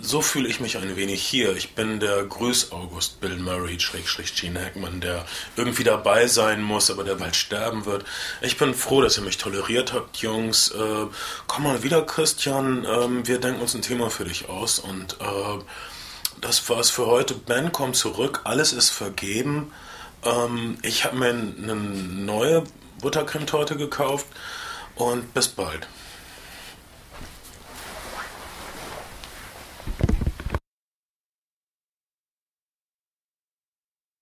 So fühle ich mich ein wenig hier. Ich bin der Grüß-August Bill Murray, Schrägstrich Gene Hackman, der irgendwie dabei sein muss, aber der bald sterben wird. Ich bin froh, dass ihr mich toleriert habt, Jungs. Äh, komm mal wieder, Christian. Ähm, wir denken uns ein Thema für dich aus. Und äh, das war's für heute. Ben kommt zurück. Alles ist vergeben. Ähm, ich habe mir eine neue Buttercremetorte gekauft. Und bis bald.